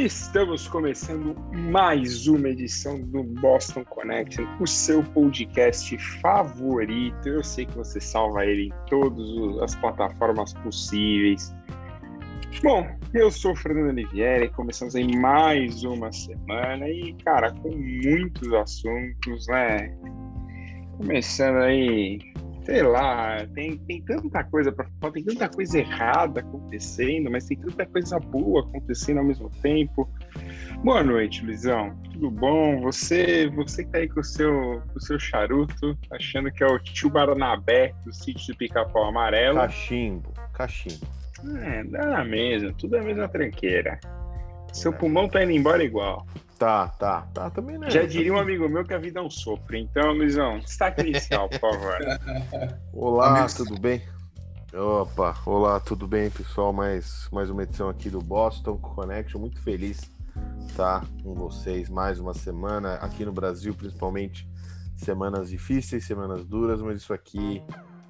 Estamos começando mais uma edição do Boston Connection, o seu podcast favorito. Eu sei que você salva ele em todas as plataformas possíveis. Bom, eu sou o Fernando Olivieri, começamos aí mais uma semana e, cara, com muitos assuntos, né? Começando aí sei lá, tem, tem tanta coisa para falar, tem tanta coisa errada acontecendo, mas tem tanta coisa boa acontecendo ao mesmo tempo. Boa noite, Luizão. Tudo bom? Você, você que tá aí com o seu, com o seu charuto, achando que é o tio Baranabé do sítio do Pica-Pau Amarelo. Cachimbo, cachimbo. É, dá na mesma, tudo é a mesma tranqueira. Seu pulmão tá indo embora igual. Tá, tá, tá, também né? Já diria um amigo meu que a vida é um sopro. Então, Luizão, destaque inicial, por favor. Olá, Amigos. tudo bem? Opa, olá, tudo bem, pessoal? Mais, mais uma edição aqui do Boston Connection. Muito feliz estar com vocês mais uma semana aqui no Brasil, principalmente semanas difíceis, semanas duras, mas isso aqui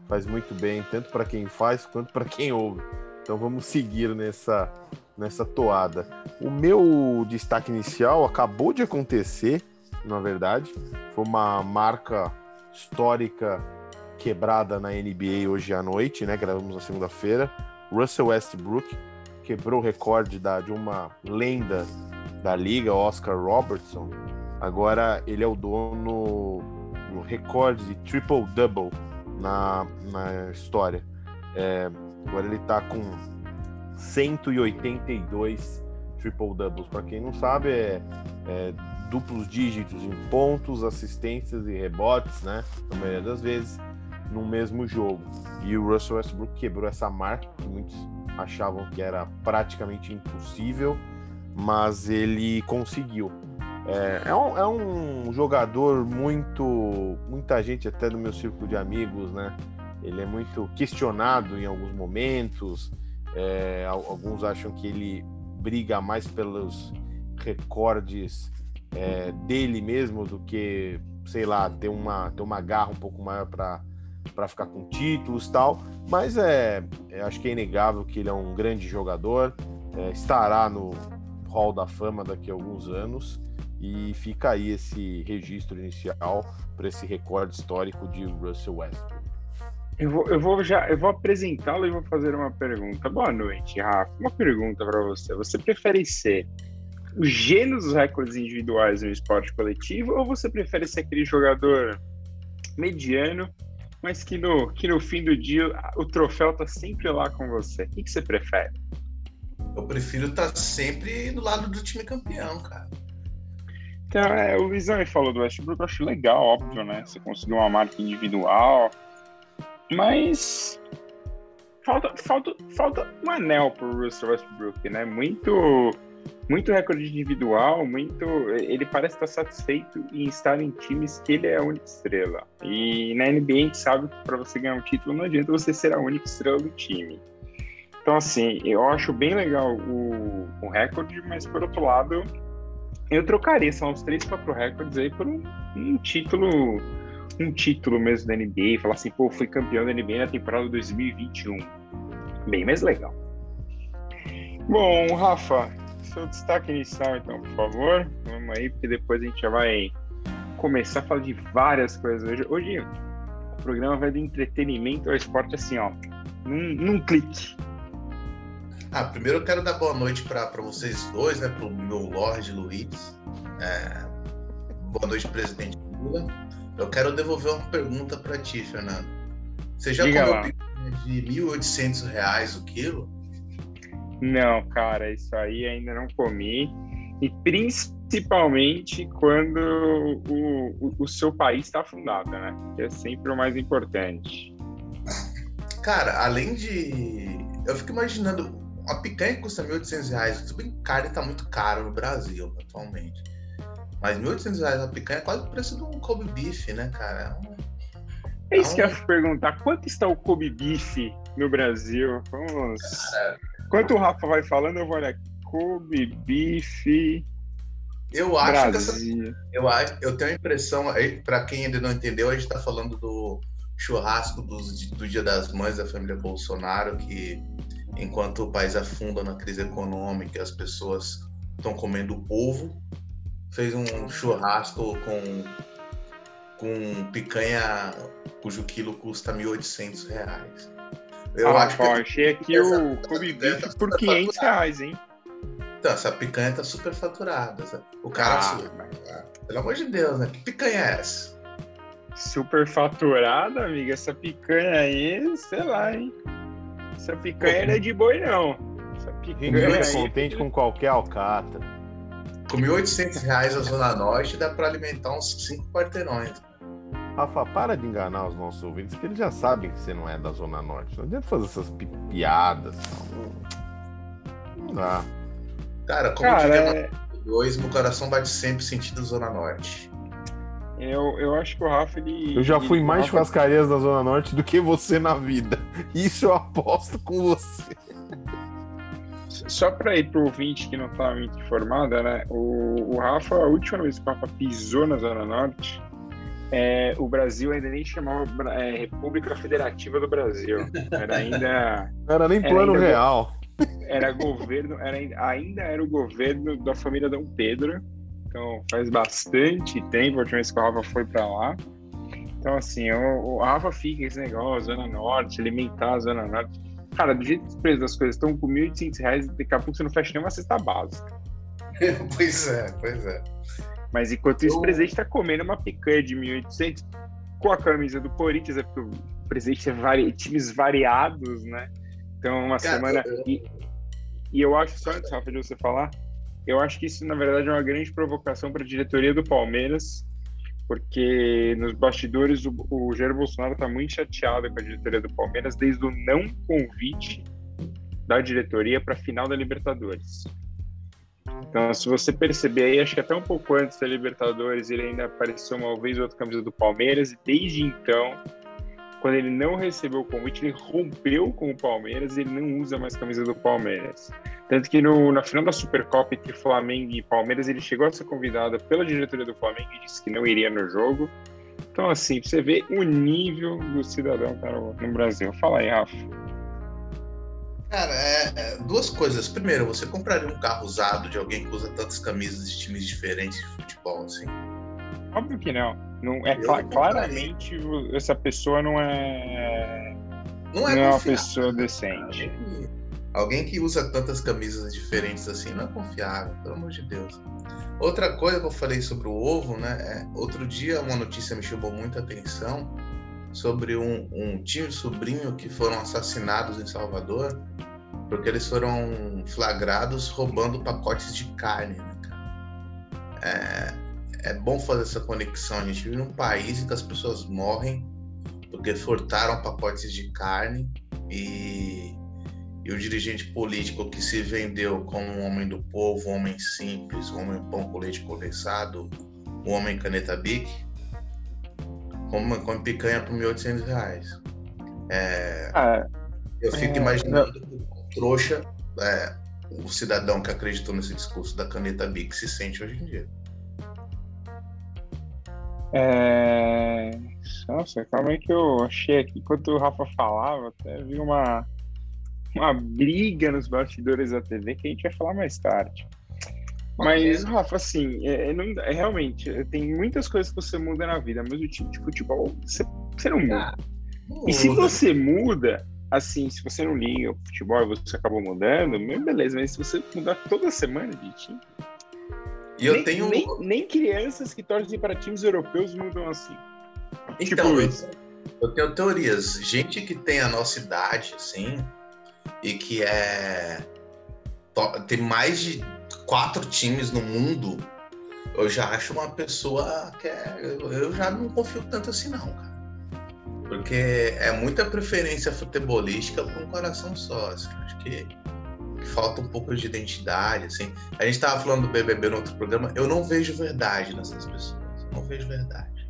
faz muito bem, tanto para quem faz quanto para quem ouve. Então vamos seguir nessa nessa toada. O meu destaque inicial acabou de acontecer, na verdade. Foi uma marca histórica quebrada na NBA hoje à noite, né? Gravamos na segunda-feira. Russell Westbrook quebrou o recorde da, de uma lenda da liga, Oscar Robertson. Agora ele é o dono do recorde de triple-double na, na história. É, agora ele tá com 182 triple doubles. Para quem não sabe, é, é, duplos dígitos em pontos, assistências e rebotes, né? Na maioria das vezes, no mesmo jogo. E o Russell Westbrook quebrou essa marca, que muitos achavam que era praticamente impossível, mas ele conseguiu. É, é, um, é um jogador muito. Muita gente, até do meu círculo de amigos, né? Ele é muito questionado em alguns momentos. É, alguns acham que ele briga mais pelos recordes é, dele mesmo do que, sei lá, ter uma, ter uma garra um pouco maior para ficar com títulos tal, mas é, é, acho que é inegável que ele é um grande jogador, é, estará no Hall da Fama daqui a alguns anos e fica aí esse registro inicial para esse recorde histórico de Russell Westbrook. Eu vou, eu vou já, eu vou apresentá-lo e vou fazer uma pergunta. Boa noite, Rafa. Uma pergunta para você. Você prefere ser o gênio dos recordes individuais no esporte coletivo ou você prefere ser aquele jogador mediano, mas que no, que no fim do dia o troféu tá sempre lá com você? O que, que você prefere? Eu prefiro estar tá sempre do lado do time campeão, cara. Então, é, o Luizão falou do Westbrook, eu acho legal, óbvio, né? Você conseguiu uma marca individual, mas falta, falta, falta um anel pro Russell Westbrook, né? Muito, muito recorde individual, muito. Ele parece estar satisfeito em estar em times que ele é a única estrela. E na NBA a gente sabe que para você ganhar um título não adianta você ser a única estrela do time. Então, assim, eu acho bem legal o, o recorde, mas por outro lado, eu trocaria, são uns 3, 4 recordes aí por um, um título um título mesmo da NBA, falar assim, pô, fui campeão da NBA na temporada 2021. Bem mais legal. Bom, Rafa, seu destaque inicial então, por favor. Vamos aí, porque depois a gente já vai começar a falar de várias coisas hoje. Hoje o programa vai do entretenimento ao esporte assim, ó, num, num clique. Ah, primeiro eu quero dar boa noite para vocês dois, né, para o meu Lorde Luiz. É, boa noite, presidente Lula. Eu quero devolver uma pergunta para ti, Fernando. Você já Diga comeu lá. de 1.800 reais o quilo? Não, cara, isso aí ainda não comi. E principalmente quando o, o, o seu país está afundado, né? Que é sempre o mais importante. Cara, além de. Eu fico imaginando. A picanha custa 1.800 reais. Tudo bem caro e tá muito caro no Brasil atualmente. Mas 1.800 reais a picanha é quase o preço de um Kobe Beef, né, cara? É, isso que eu ia perguntar. Quanto está o Kobe Beef no Brasil? Vamos. Cara, Enquanto o Rafa vai falando, eu vou olhar. Kobe Beef. Eu acho Brasil. que essa, eu, acho, eu tenho a impressão, para quem ainda não entendeu, a gente está falando do churrasco do, do Dia das Mães da família Bolsonaro, que enquanto o país afunda na crise econômica, as pessoas estão comendo ovo, fez um churrasco com, com picanha cujo quilo custa 1.800 reais. Eu ah, acho pô, que achei aqui o Clube Beef por 500 reais, hein? Então, essa picanha tá super faturada. O cara, ah, mas... pelo amor de Deus, né? Que picanha é essa? Super faturada, amiga. Essa picanha aí, sei lá, hein? Essa picanha não é de boi, não. Essa picanha Ninguém é contente com qualquer alcatra. Com 1.800 reais a Zona Norte, dá para alimentar uns 5 quarteirões. Rafa, para de enganar os nossos ouvintes, que eles já sabem que você não é da Zona Norte. Não adianta fazer essas piadas. Não dá. Cara, como Cara, é... dois, meu coração bate sempre sentido Zona Norte. Eu, eu acho que o Rafa, ele. Eu já ele, fui mais Rafa... churrascarias da Zona Norte do que você na vida. Isso eu aposto com você. Só para ir pro ouvinte que não tá muito informado, né? O, o Rafa, a última vez que o Rafa pisou na Zona Norte, é, o Brasil ainda nem chamava é, República Federativa do Brasil. Era ainda. Era nem plano era real. Era governo, era, ainda era o governo da família Dom Pedro. Então faz bastante tempo, a última vez que o Rafa foi para lá. Então, assim, o, o Rafa fica esse negócio, Zona Norte, alimentar a Zona Norte. Cara, do jeito que os preços das coisas estão com R$ 1.800, daqui a pouco você não fecha nenhuma cesta básica. pois é, pois é. Mas enquanto isso, o presidente está comendo uma picanha de 1.800 com a camisa do Corinthians, é porque o presidente é vari... times variados, né? Então, uma Cara, semana. Eu... E, e eu acho, só antes, Rafa, de você falar, eu acho que isso, na verdade, é uma grande provocação para a diretoria do Palmeiras, porque nos bastidores o, o Jair Bolsonaro está muito chateado com a diretoria do Palmeiras desde o não convite da diretoria para a final da Libertadores. Então, se você perceber aí, acho que até um pouco antes da Libertadores, ele ainda apareceu uma vez ou outra camisa do Palmeiras, e desde então, quando ele não recebeu o convite, ele rompeu com o Palmeiras e ele não usa mais camisa do Palmeiras. Tanto que no, na final da Supercopa entre Flamengo e Palmeiras, ele chegou a ser convidado pela diretoria do Flamengo e disse que não iria no jogo. Então, assim, você vê o nível do cidadão tá no, no Brasil. Fala aí, Rafa. Cara, é, é, duas coisas. Primeiro, você compraria um carro usado de alguém que usa tantas camisas de times diferentes de futebol, assim? Óbvio que não. não é cl claramente essa pessoa não é. Não é, não é uma pessoa decente. Alguém que, usa tantas camisas diferentes assim não é confiável, pelo amor de Deus. Outra coisa que eu falei sobre o ovo, né? É, outro dia uma notícia me chamou muita atenção sobre um, um tio e sobrinho que foram assassinados em Salvador porque eles foram flagrados roubando pacotes de carne. Né, é, é bom fazer essa conexão. A gente vive num país em que as pessoas morrem porque furtaram pacotes de carne e, e o dirigente político que se vendeu como um homem do povo, um homem simples, um homem pão com leite condensado, um homem caneta bic, come, come picanha por 1.800 reais. É, ah, eu fico é, imaginando o trouxa, é, o cidadão que acreditou nesse discurso da caneta Bic se sente hoje em dia. É... Nossa, calma aí que eu achei aqui, enquanto o Rafa falava, até vi uma, uma briga nos bastidores da TV que a gente vai falar mais tarde. Mas, Rafa, assim, é, é, não, é, realmente, tem muitas coisas que você muda na vida, mas o time de futebol você, você não muda. Ah, e se você muda, assim, se você não liga o futebol e você acabou mudando, beleza, mas se você mudar toda semana de time. E eu nem, tenho. Nem, nem, crianças que torcem para times europeus mudam assim. Então, tipo isso. eu tenho teorias. Gente que tem a nossa idade, assim, e que é. tem mais de quatro times no mundo, eu já acho uma pessoa que é. Eu já não confio tanto assim, não, cara. Porque é muita preferência futebolística com um coração só. Assim. Acho que, que, falta um pouco de identidade. Assim. A gente estava falando do BBB no outro programa. Eu não vejo verdade nessas pessoas. Não vejo verdade.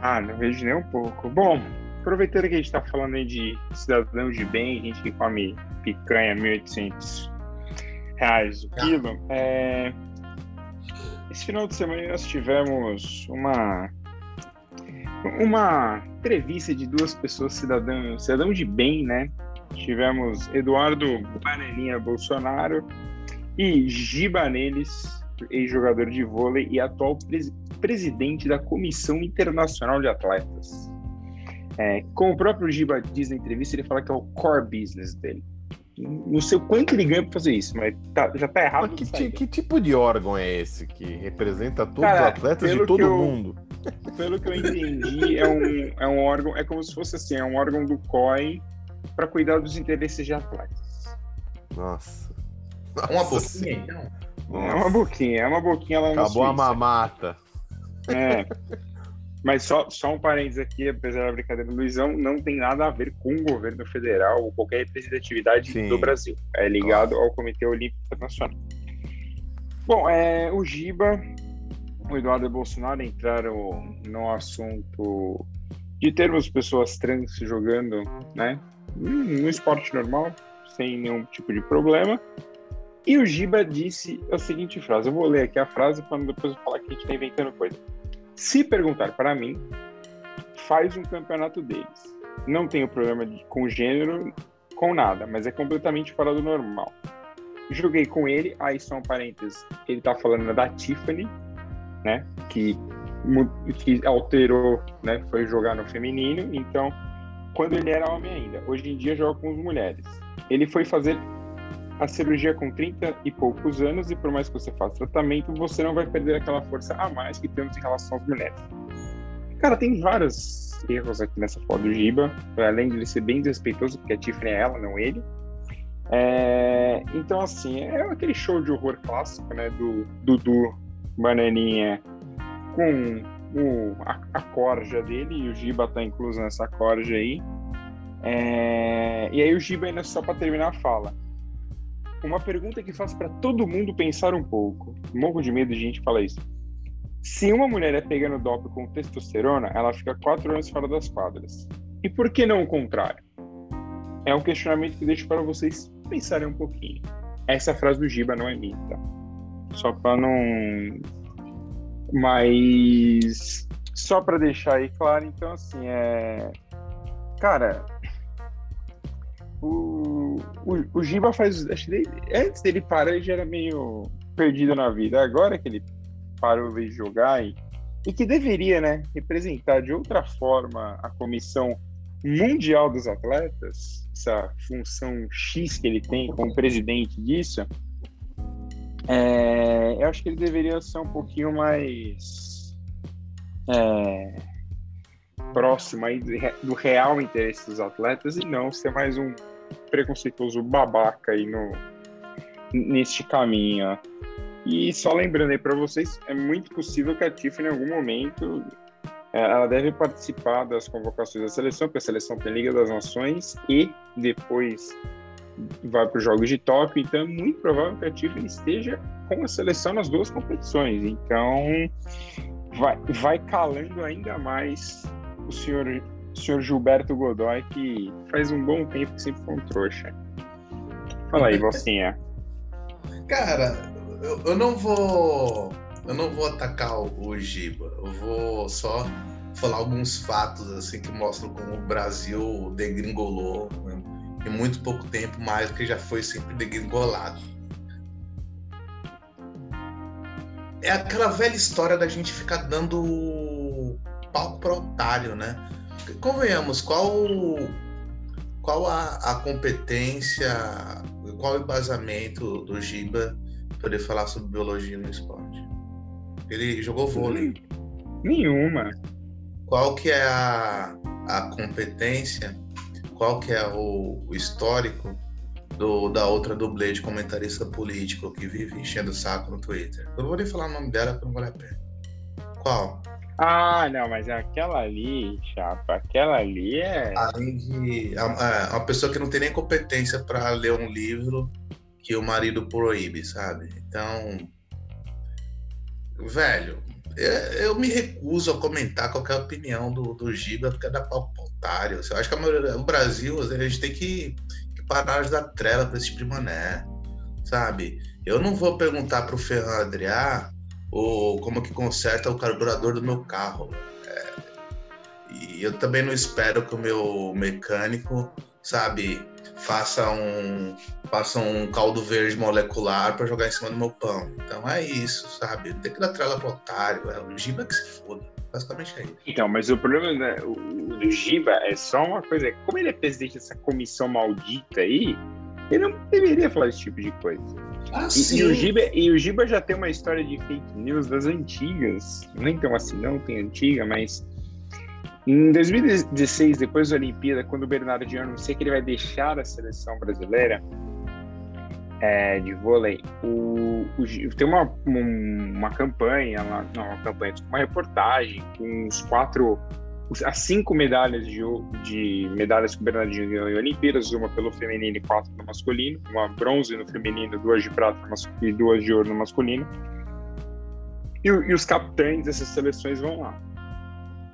Ah, não vejo nem um pouco. Bom, aproveitando que a gente está falando aí de cidadão de bem, gente que come picanha 1.800 reais o quilo, é... esse final de semana nós tivemos uma uma entrevista de duas pessoas, cidadão, cidadão de bem, né? Tivemos Eduardo Bananinha Bolsonaro E Giba Neles, ex-jogador de vôlei e atual pres presidente da Comissão Internacional de Atletas. É, como o próprio Giba diz na entrevista, ele fala que é o core business dele. Não sei o quanto ele ganha para fazer isso, mas tá, já tá errado. Mas que, que, tipo de órgão é esse que representa todos Cara, os atletas de todo eu, mundo? Pelo que eu entendi, é um, é um órgão, é como se fosse assim, é um órgão do COI para cuidar dos interesses de atletas. Nossa. Uma boquinha, então? É uma boquinha, é uma boquinha lá Acabou Suíça. a mamata. É. Mas só, só um parênteses aqui, apesar da brincadeira do Luizão, não tem nada a ver com o governo federal ou qualquer representatividade Sim. do Brasil. É ligado claro. ao Comitê Olímpico Internacional. Bom, é, o Giba, o Eduardo Bolsonaro entraram no assunto de termos pessoas trans jogando, né, no esporte normal, sem nenhum tipo de problema. E o Giba disse a seguinte frase: eu vou ler aqui a frase para depois falar que a gente está inventando coisa. Se perguntar para mim, faz um campeonato deles. Não tenho problema de, com gênero, com nada, mas é completamente fora do normal. Joguei com ele, aí só um parênteses, ele tá falando da Tiffany, né, que, que alterou, né, foi jogar no feminino, então, quando ele era homem ainda. Hoje em dia joga com as mulheres. Ele foi fazer a cirurgia com 30 e poucos anos e por mais que você faça tratamento, você não vai perder aquela força a mais que temos em relação às mulheres. Cara, tem vários erros aqui nessa foto do Giba, além de ele ser bem desrespeitoso, porque a Tiffany é ela, não ele. É, então, assim, é aquele show de horror clássico, né, do Dudu Bananinha com o, a, a corja dele, e o Giba tá incluso nessa corja aí. É, e aí o Giba ainda só para terminar fala uma pergunta que faz para todo mundo pensar um pouco. Morro de medo de gente falar isso. Se uma mulher é pega no doping com testosterona, ela fica quatro anos fora das quadras. E por que não o contrário? É um questionamento que deixo para vocês pensarem um pouquinho. Essa frase do Giba não é minha, tá? Só para não. Mas. Só para deixar aí claro, então, assim, é. Cara, o, o, o Giba faz. Acho que antes dele parar, ele já era meio perdido na vida. Agora que ele parou de jogar e, e que deveria, né, representar de outra forma a comissão mundial dos atletas, essa função X que ele tem como presidente disso, é, eu acho que ele deveria ser um pouquinho mais é, próximo aí do real interesse dos atletas e não ser mais um preconceituoso babaca aí no, neste caminho. E só lembrando aí para vocês, é muito possível que a Tiffany em algum momento é, ela deve participar das convocações da seleção, porque a seleção tem Liga das Nações e depois vai para os Jogos de Tóquio, então é muito provável que a Tiffany esteja com a seleção nas duas competições. Então vai, vai calando ainda mais o senhor o senhor Gilberto Godoy, que faz um bom tempo que sempre foi um trouxa. Fala aí, Bocinha. Cara, eu, eu, não vou. Eu não vou atacar o, o Giba. Eu vou só falar alguns fatos assim que mostram como o Brasil degringolou né? Em muito pouco tempo, mais que já foi sempre degringolado. É aquela velha história da gente ficar dando palco para otário, né? convenhamos, qual, qual a, a competência, qual o embasamento do Giba poder falar sobre biologia no esporte? Ele jogou vôlei. Nenhuma. Qual que é a, a competência, qual que é o, o histórico do, da outra dublê de comentarista político que vive enchendo o saco no Twitter? Eu não vou nem falar o nome dela porque não vale a pena. Qual? Ah, não, mas aquela ali, chapa, aquela ali é. Além de. É uma pessoa que não tem nem competência para ler um livro que o marido proíbe, sabe? Então. Velho, eu me recuso a comentar qualquer opinião do, do Giba, porque é da pau otário. Eu acho que maioria, o Brasil, a gente tem que, que parar de dar trela para esse tipo de mané, sabe? Eu não vou perguntar pro Ferran Adriá ou como que conserta o carburador do meu carro. É, e eu também não espero que o meu mecânico sabe, faça um, faça um caldo verde molecular para jogar em cima do meu pão. Então é isso, sabe? Tem que dar trela pro otário, é o Giba que se foda. Basicamente é isso. Então, mas o problema né, do Giba é só uma coisa, como ele é presidente dessa comissão maldita aí, ele não deveria falar esse tipo de coisa. Ah, E, e o Giba, e o Giba já tem uma história de fake news das antigas. Nem tão assim, não tem antiga, mas. Em 2016, depois da Olimpíada, quando o Bernardinho anuncia que ele vai deixar a seleção brasileira é, de vôlei, o, o tem uma, um- uma campanha, lá, não, uma campanha, uma reportagem com os quatro, as cinco medalhas de, de medalhas que o Bernardinho ganhou em Olimpíadas, uma pelo feminino e quatro no masculino, uma bronze no feminino, duas de prata e duas de ouro no masculino. E, e os capitães dessas seleções vão lá.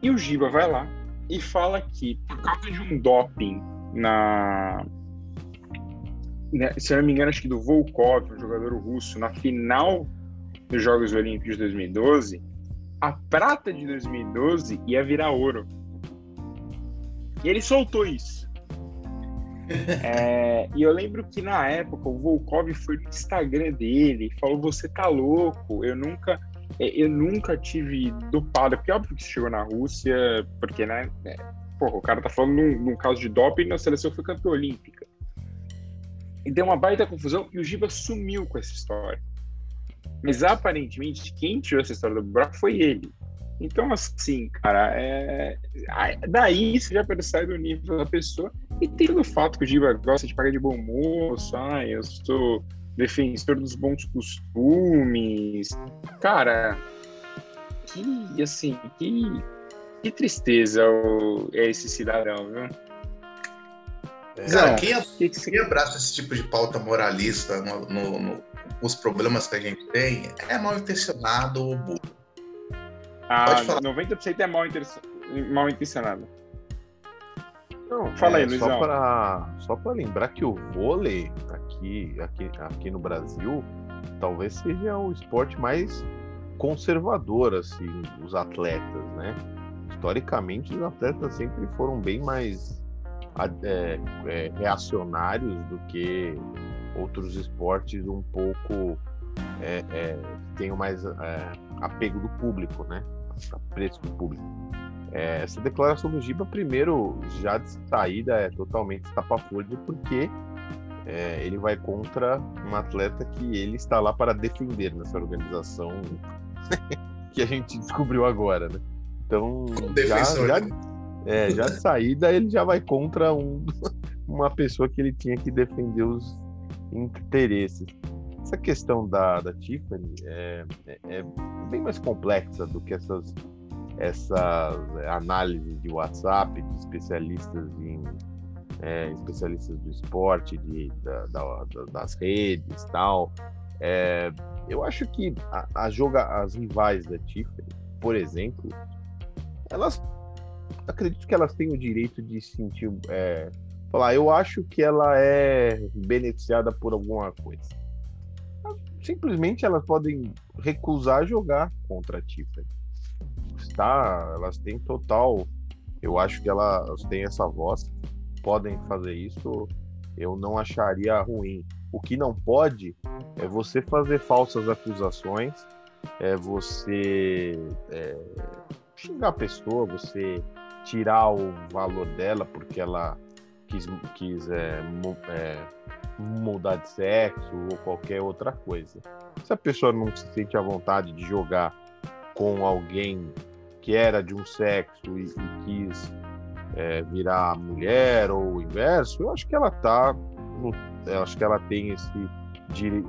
E o Giba vai lá e fala que por causa de um doping na se eu não me engano, acho que do Volkov, um jogador russo, na final dos Jogos Olímpicos de 2012, a prata de 2012 ia virar ouro. E ele soltou isso. É, e eu lembro que na época o Volkov foi no Instagram dele e falou: Você tá louco, eu nunca. é, Eu nunca tive dopado, porque é óbvio que chegou na Rússia, porque, né? é, porra, o cara tá falando num, num caso de doping na seleção foi campeã olímpica. E deu uma baita confusão e o Giba sumiu com essa história. Mas aparentemente, quem tirou essa história do buraco foi ele. Então, assim, cara, é... aí- daí você já percebe o nível da pessoa. E tem o fato que o Giba gosta de pagar de bom moço, ah, eu sou defensor dos bons costumes. Cara, que, assim, que, que tristeza é esse cidadão, viu? Cara, Não. quem, Que que você- quem abraça esse tipo de pauta moralista no, no- no- os problemas que a gente tem é mal intencionado ou burro. Ah, Pode falar. 90% é mal, mal intencionado. Não, Fala aí, é, Luizão. Só para só pra lembrar que o vôlei aqui, aqui, aqui no Brasil talvez seja o esporte mais conservador, assim, os atletas, né? Historicamente, os atletas sempre foram bem mais é, é, reacionários do que outros esportes um pouco é, é, tenham mais é, apego do público, né? Apreço do público. É, essa declaração do Giba, primeiro, já de saída é totalmente estapafúrdia, porque é, ele vai contra um atleta que ele está lá para defender nessa organização que a gente descobriu agora, né? Então, já, já, né? É, já de saída ele já vai contra um, uma pessoa que ele tinha que defender os interesses. Essa questão da, da Tiffany é, é- é bem mais complexa do que essas, essas é, análises de WhatsApp de especialistas em é, especialistas do esporte, de, da- da- da- das redes tal. É, eu acho que a, a joga, as rivais da Tiffany, por exemplo, elas acredito que elas têm o direito de sentir é, falar, eu acho que ela é beneficiada por alguma coisa. Simplesmente elas podem recusar jogar contra a Tiffany. Está, elas têm total. Eu acho que elas têm essa voz, podem fazer isso. Eu não acharia ruim. O que não pode é você fazer falsas acusações, é você é, xingar a pessoa, você tirar o valor dela porque ela quis, quis é, é, mudar de sexo ou qualquer outra coisa. Se a pessoa não se sente à vontade de jogar com alguém que era de um sexo e, e quis é, virar mulher ou o inverso, eu acho que ela tá, no- eu acho que ela tem esse dire-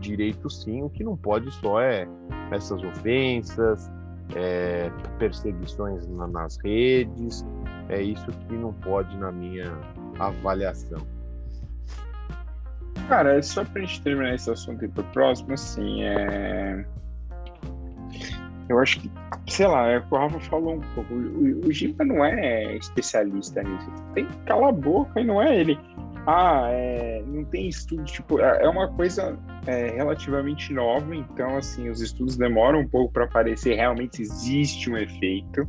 direito sim. O que não pode só é essas ofensas, é, perseguições na- nas redes. É isso que não pode na minha avaliação. Cara, só pra gente terminar esse assunto e pro próximo, assim, é. Eu acho que, sei lá, é o que o Rafa falou um pouco. O, o, o Giba não é especialista nisso. Tem que calar a boca e não é ele. Ah, é, não tem estudo, tipo, é é uma coisa é, relativamente nova, então, assim, os estudos demoram um pouco para aparecer realmente existe um efeito.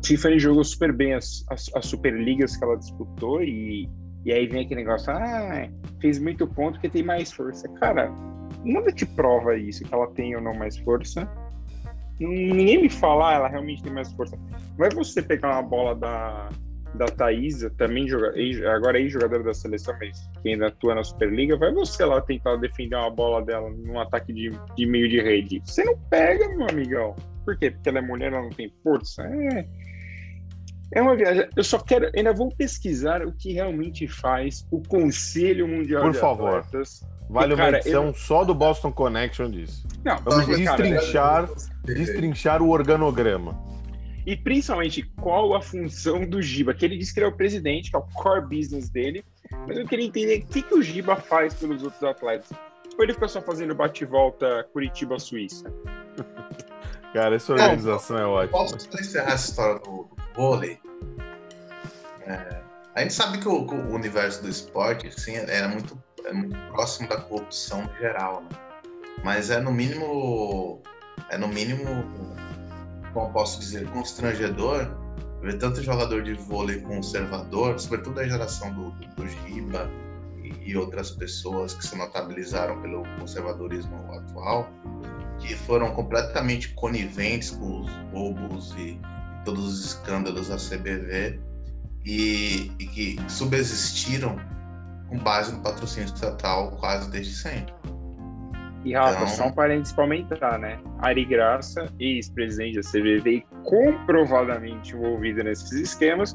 Tiffany jogou super bem as, as, as Superligas que ela disputou e, e aí vem aquele negócio, ah, fez muito ponto porque tem mais força. Cara, nada te prova isso, que ela tem ou não mais força. Ninguém me fala, ah, ela realmente tem mais força. Vai você pegar uma bola da, da Thaisa, também joga, agora aí jogadora da seleção, mas que ainda atua na Superliga, vai você lá tentar defender uma bola dela num ataque de, de meio de rede. Você não pega, meu amigão. Por quê? Porque ela é mulher, ela não tem força. É, é uma viagem. Eu só quero, ainda vou pesquisar o que realmente faz o Conselho Mundial Por de favor. Atletas. Vale cara, uma edição eu- só do Boston Connection disso. Não, Vamos porque, cara, destrinchar, destrinchar o organograma. E principalmente, qual a função do Giba? Que ele disse que ele é o presidente, que é o core business dele. Mas eu queria entender o que, que o Giba faz pelos outros atletas. Ou ele fica só fazendo bate-volta Curitiba-Suíça? Cara, essa organização é ótima. Posso encerrar essa história do, do vôlei? É, a gente sabe que o, o universo do esporte assim, era muito, é muito próximo da corrupção geral, né? Mas é no mínimo, é no mínimo, como posso dizer, constrangedor ver tanto jogador de vôlei conservador, sobretudo a geração do, do, do Giba e, e outras pessoas que se notabilizaram pelo conservadorismo atual, que foram completamente coniventes com os roubos e, e todos os escândalos da CBV e, e, que subsistiram com base no patrocínio estatal quase desde sempre. E Rafa, Então- só um parênteses para aumentar, né? Ari Graça, ex-presidente da CBV e comprovadamente envolvida nesses esquemas,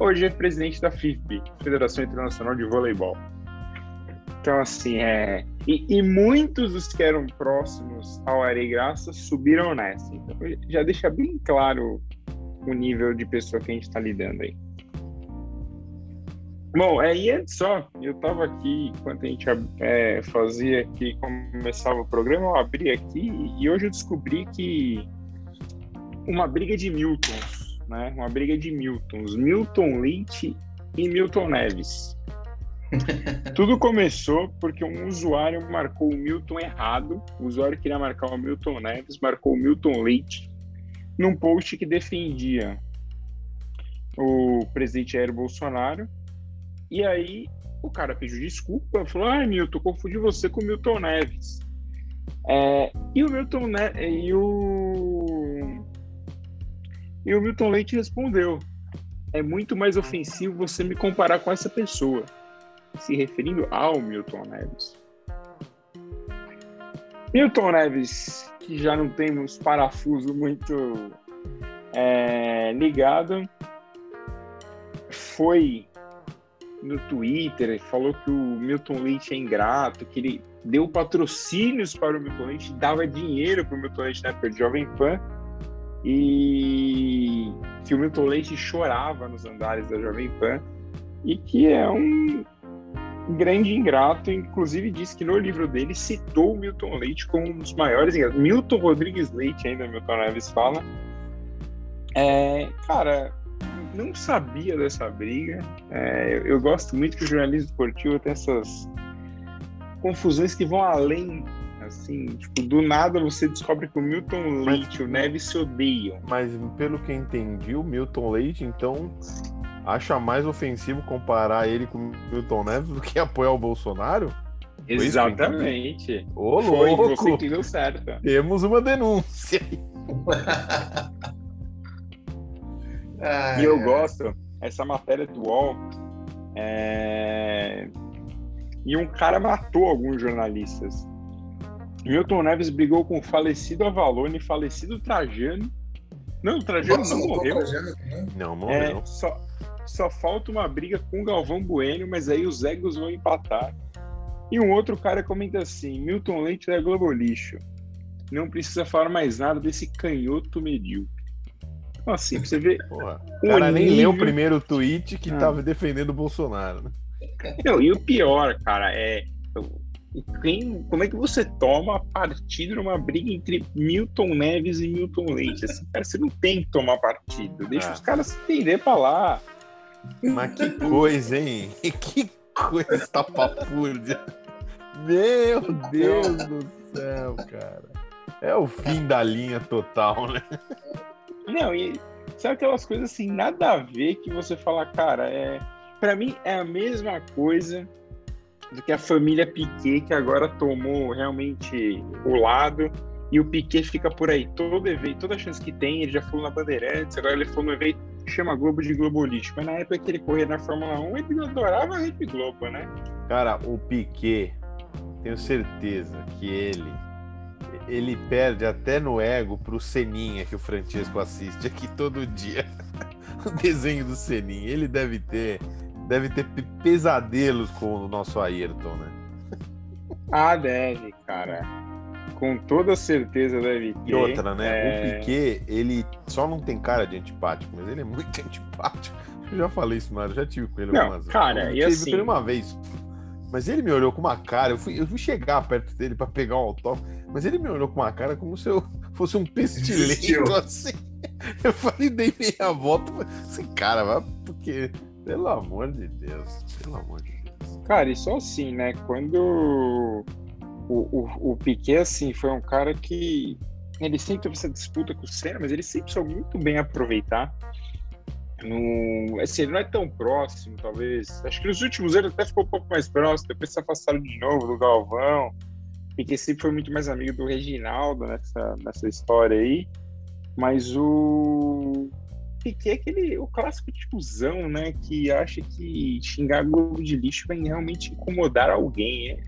hoje é presidente da FIFB, Federação Internacional de Voleibol. Então, assim, é. E, e muitos dos que eram próximos ao Ari Graça subiram nessa. Então, já deixa bem claro o nível de pessoa que a gente está lidando aí. Bom, é, e antes só, eu tava aqui, enquanto a gente é, fazia aqui, começava o programa, eu abri aqui e hoje eu descobri que uma briga de Miltons, né? Uma briga de Miltons, Milton Leite e Milton Neves. Tudo começou porque um usuário marcou o Milton errado, o usuário queria marcar o Milton Neves, marcou o Milton Leite num post que defendia o presidente Jair Bolsonaro e aí o cara pediu desculpa, falou: Ah, Milton, confundi você com o Milton Neves. É, e o Milton ne e o e o Milton Leite respondeu: É muito mais ofensivo você me comparar com essa pessoa, se referindo ao Milton Neves. Milton Neves, que já não temos parafuso muito é, ligado, foi no Twitter, falou que o Milton Leite é ingrato, que ele deu patrocínios para o Milton Leite, dava dinheiro para o Milton Leite na época Jovem Pan, e que o Milton Leite chorava nos andares da Jovem Pan, e que é um grande ingrato, inclusive disse que no livro dele citou o Milton Leite como um dos maiores ingratos. Milton Rodrigues Leite, ainda Milton Neves fala. É, cara, não sabia dessa briga. É, eu, eu gosto muito que o jornalismo esportivo tem essas confusões que vão além. Assim, tipo, do nada você descobre que o Milton Leite e o Neves se odeiam. Mas pelo que entendi, o Milton Leite, então, acha mais ofensivo comparar ele com o Milton Neves do que apoiar o Bolsonaro? Foi que? Exatamente. Ô, Foi, louco! você entendeu certo. Temos uma denúncia. Ah, E eu é. gosto, essa matéria do UOL, é... e um cara matou alguns jornalistas. Milton Neves brigou com o falecido Avalone, falecido Trajano. Não, o Trajano Nossa, não morreu. trajando, né? Não, É, morreu. só, só falta uma briga com o Galvão Bueno, mas aí os egos vão empatar. E um outro cara comenta assim: Milton Leite da Globo Lixo. Não precisa falar mais nada desse canhoto medíocre. Assim, pra você ver. Porra, o o cara nem leu o primeiro tweet que Ah. tava defendendo o Bolsonaro, né? Não, e o pior, cara, é. Quem, como é que você toma partido numa briga entre Milton Neves e Milton Leite? Assim, cara, você não tem que tomar partido. Deixa Ah. os caras se entender pra lá. Mas que coisa, hein? Que coisa estapafúrdia. Meu Deus do céu, cara. É o fim da linha total, né? Não, e, Sabe aquelas coisas assim, nada a ver que você fala, cara, é. Pra mim é a mesma coisa do que a família Piquet, que agora tomou realmente o lado, e o Piquet fica por aí todo evento, toda chance que tem, ele já falou na Bandeirantes, agora ele falou no evento chama Globo de Globolite, mas na época que ele corria na Fórmula 1, ele adorava a Rede Globo, né? Cara, o Piquet, tenho certeza que ele ele perde até no ego pro Seninha que o Francesco assiste aqui todo dia. o desenho do Seninha. Ele deve ter deve ter pesadelos com o nosso Ayrton, né? Ah, deve, cara. Com toda certeza deve ter. E outra, né? É... O Piquet, ele só não tem cara de antipático, mas ele é muito antipático. Eu já falei isso, eu já tive com ele não, algumas cara, vezes. e Eu tive assim... com ele uma vez. Mas ele me olhou com uma cara, eu fui, eu fui chegar perto dele para pegar um autógrafo, mas ele me olhou com uma cara como se eu fosse um pestilento, assim. Eu falei, dei meia volta, assim, cara, vai, porque, pelo amor de Deus, pelo amor de Deus. Cara, e só assim, né? Quando o, o, o Piquet, assim, foi um cara que ele sempre teve essa disputa com o Senna, mas ele sempre soube muito bem aproveitar. No, assim, ele não é tão próximo, talvez. Acho que nos últimos anos até ficou um pouco mais próximo, depois se afastaram de novo do Galvão. Piquet sempre foi muito mais amigo do Reginaldo nessa, nessa história aí. Mas o Piquet é aquele, o clássico tiozão, né? Que acha que xingar Globo de lixo vai realmente incomodar alguém. É.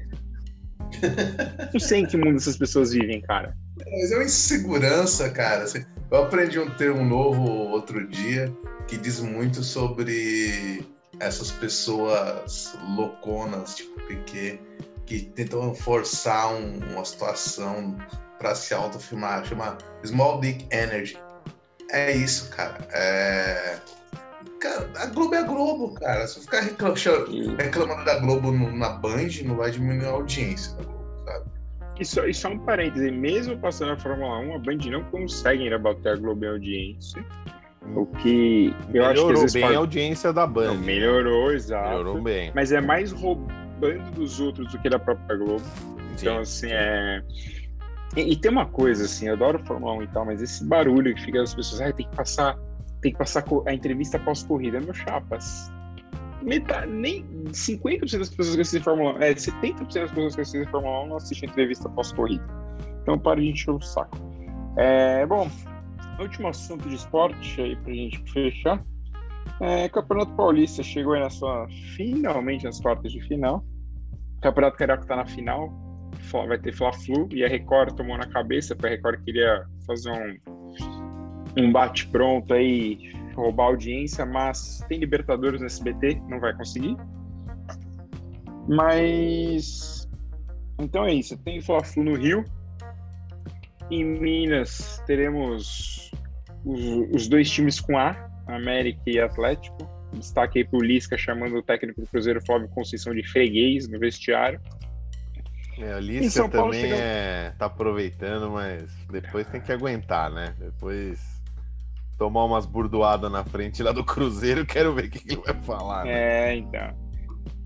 Não sei em que mundo essas pessoas vivem, cara. Mas é uma insegurança, cara. Eu aprendi um termo novo outro dia que diz muito sobre essas pessoas louconas, tipo Piquet, que tentam forçar um- uma situação para se autofilmar. Chama Small Dick Energy. É isso, cara. É... Cara, a Globo é a Globo, cara. Se eu ficar reclamando, reclamando da Globo no- na Band, não vai diminuir a audiência da Globo, sabe? e só, e só um parêntese, mesmo passando a Fórmula 1, a Band não consegue ainda bater a Globo em audiência. O que eu acho que Melhorou bem pode- a audiência da Band. Não, melhorou, exato. Melhorou bem. Mas é mais roubando dos outros do que da própria Globo. Então, Sim, assim, sim. é. E, e tem uma coisa, assim, eu adoro Fórmula 1 e tal, mas esse barulho que fica das pessoas, ah, tem que passar, tem que passar a entrevista pós-corrida, meu chapas. Metade, nem 50% das pessoas que assistem Fórmula 1, é, 70% das pessoas que assistem Fórmula 1 não assistem entrevista pós-corrida. Então, para de encher o saco. É, bom, último assunto de esporte aí pra gente fechar. É, Campeonato Paulista chegou aí na sua. Finalmente nas quartas de final. Campeonato Carioca tá na final. Vai ter Fla-Flu e a Record tomou na cabeça, porque a Record queria fazer um, um bate-pronto aí, roubar audiência, mas tem Libertadores no SBT, não vai conseguir. Mas. Então é isso. Tem Fla-Flu no Rio. Em Minas teremos os, os dois times com A, América e Atlético. Destaque aí pro Lisca chamando o técnico do Cruzeiro Flávio Conceição de freguês no vestiário. É, o Lisca também chegou- é, tá aproveitando, mas depois tem que aguentar, né? Depois tomar umas burdoadas na frente lá do Cruzeiro, quero ver o que, ele vai falar. né? É, então.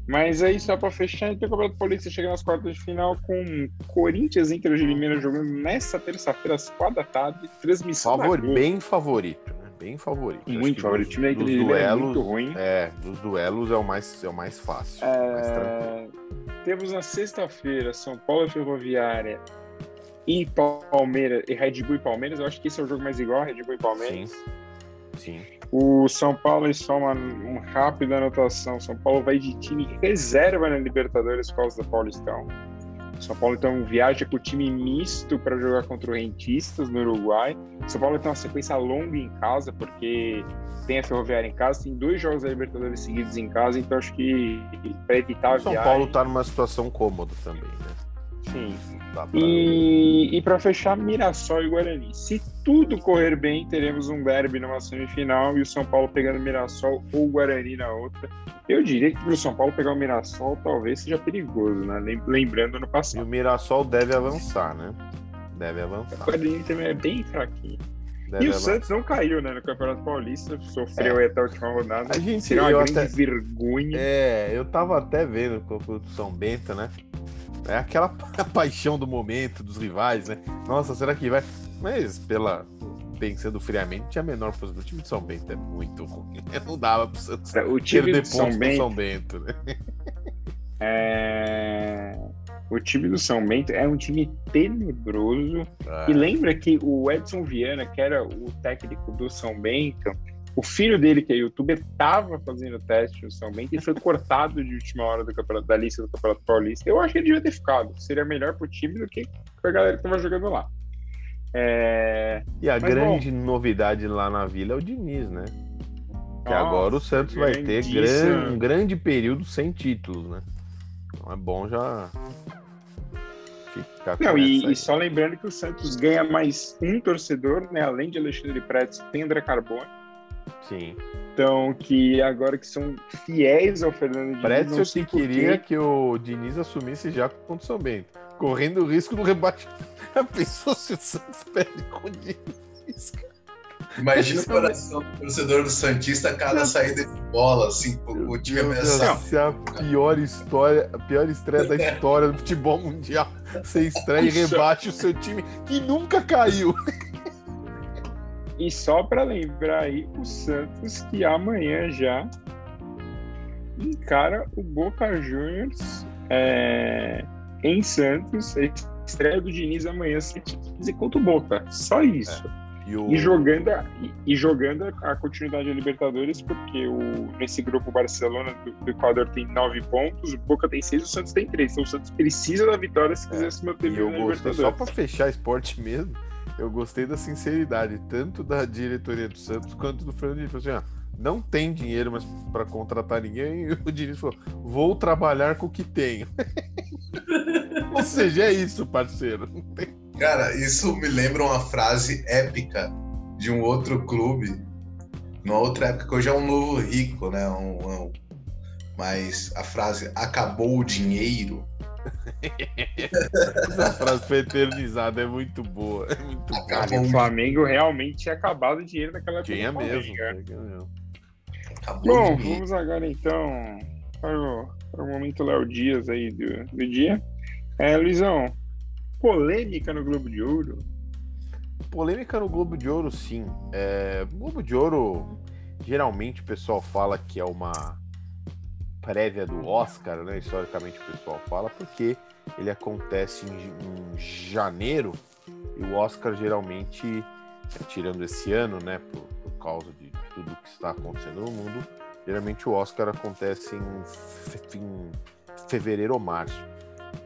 Mas aí, só pra fechar, então o Campeonato Paulista chega nas quartas de final com Corinthians e Inter de Limeira jogando nessa terça-feira, às quatro da tarde. Transmissão Favor, bem favorito? Bem favorito. Muito favorito. O time dos é duelos, muito ruim. É, dos duelos é o mais, é o mais fácil. mais tranquilo. É, temos na sexta-feira São Paulo e Ferroviária e Palmeiras, e Red Bull e Palmeiras. Eu acho que esse é o jogo mais igual, Red Bull e Palmeiras. Sim. O São Paulo, só uma, uma rápida anotação: São Paulo vai de time reserva na Libertadores por causa do Paulistão. São Paulo então viaja com o time misto para jogar contra o Rentistas no Uruguai. São Paulo tem uma sequência longa em casa, porque tem a Ferroviária em casa, tem dois jogos da Libertadores seguidos em casa, então acho que para evitar a São viagem. Paulo tá numa situação cômoda também, né? Sim. Pra- E, e para fechar, Mirassol e Guarani. Se tudo correr bem, teremos um derby numa semifinal e o São Paulo pegando Mirassol ou Guarani na outra. Eu diria que para o São Paulo pegar o Mirassol talvez seja perigoso, né? Lem- Lembrando no E o passado. Mirassol deve avançar, né? Deve O avançar. Guarani também é bem fraquinho. Deve e o. Santos não caiu, né? No Campeonato Paulista, sofreu aí até a última rodada. A gente- Seria uma grande até- vergonha. É, eu tava até vendo o São Bento, né? É aquela paixão do momento, dos rivais, né? Nossa, será que vai? Mas pela, pensando friamente, tinha a menor possibilidade. O time de São Bento é muito ruim. Não dava pro Santos O time perder do São pontos pro Bento, São Bento, né? é... o time do São Bento é um time tenebroso. Ah, E lembra que o Edson Viana, que era o técnico do São Bento, o filho dele, que é youtuber, estava fazendo teste no São Bento e foi cortado de última hora do campeonato, da lista do Campeonato Paulista. Eu acho que ele devia ter ficado. Seria melhor pro time do que pra galera que tava jogando lá. É... E a Mas, grande novidade lá na vila é o Diniz, né? Que Nossa, agora o Santos vai ter gran- um grande período sem títulos, né? Então é bom já ficar com Não, e, e só lembrando que o Santos ganha mais um torcedor, né? Além de Alexandre Pretz, tem André Carbone. Sim. Então, que agora que são fiéis ao Fernando Diniz. Não que queria que o Diniz assumisse já contra o São Bento, correndo o risco do rebaixamento. A pessoa se o Santos perde com o Diniz. cara. Imagina o coração do torcedor do Santista cada saída de bola, assim, o, o time ameaçado. Essa é a pior história, a pior estreia da história do futebol mundial. Você estreia e rebate o seu time que nunca caiu. E só para lembrar aí, o Santos que amanhã já encara o Boca Juniors é, em Santos. A estreia do Diniz amanhã, 7h15 contra o Boca. Só isso. E, o... E jogando, a, e, jogando a continuidade da Libertadores, porque o, nesse grupo o Barcelona do, do Equador tem nove pontos, o Boca tem seis, o Santos tem três. Então o Santos precisa da vitória se quiser se manter É. E na gostei, só Libertadores. pra fechar esporte mesmo, eu gostei da sinceridade, tanto da diretoria do Santos quanto do Fernando Diniz. Assim, ah, não tem dinheiro mas para contratar ninguém, e o Diniz falou, vou trabalhar com o que tenho. Ou seja, é isso, parceiro. Cara, isso me lembra uma frase épica de um outro clube, numa outra época, que hoje é um novo rico, né? Um, um- mas a frase acabou o dinheiro. Essa frase foi eternizada, é muito boa, é muito. Cara, Acabou o Flamengo realmente tinha acabado o dinheiro naquela época. Tinha mesmo, Bom, vamos agora então para o, para o momento Léo Dias aí do, do dia. É, Luizão, polêmica no Globo de Ouro. Polêmica no Globo de Ouro, sim. É, Globo de Ouro, geralmente o pessoal fala que é uma prévia do Oscar, né? Historicamente o pessoal fala, porque ele acontece em, em janeiro e o Oscar geralmente, tirando esse ano, né? Por, por causa de tudo que está acontecendo no mundo, geralmente o Oscar acontece em, em fevereiro ou março.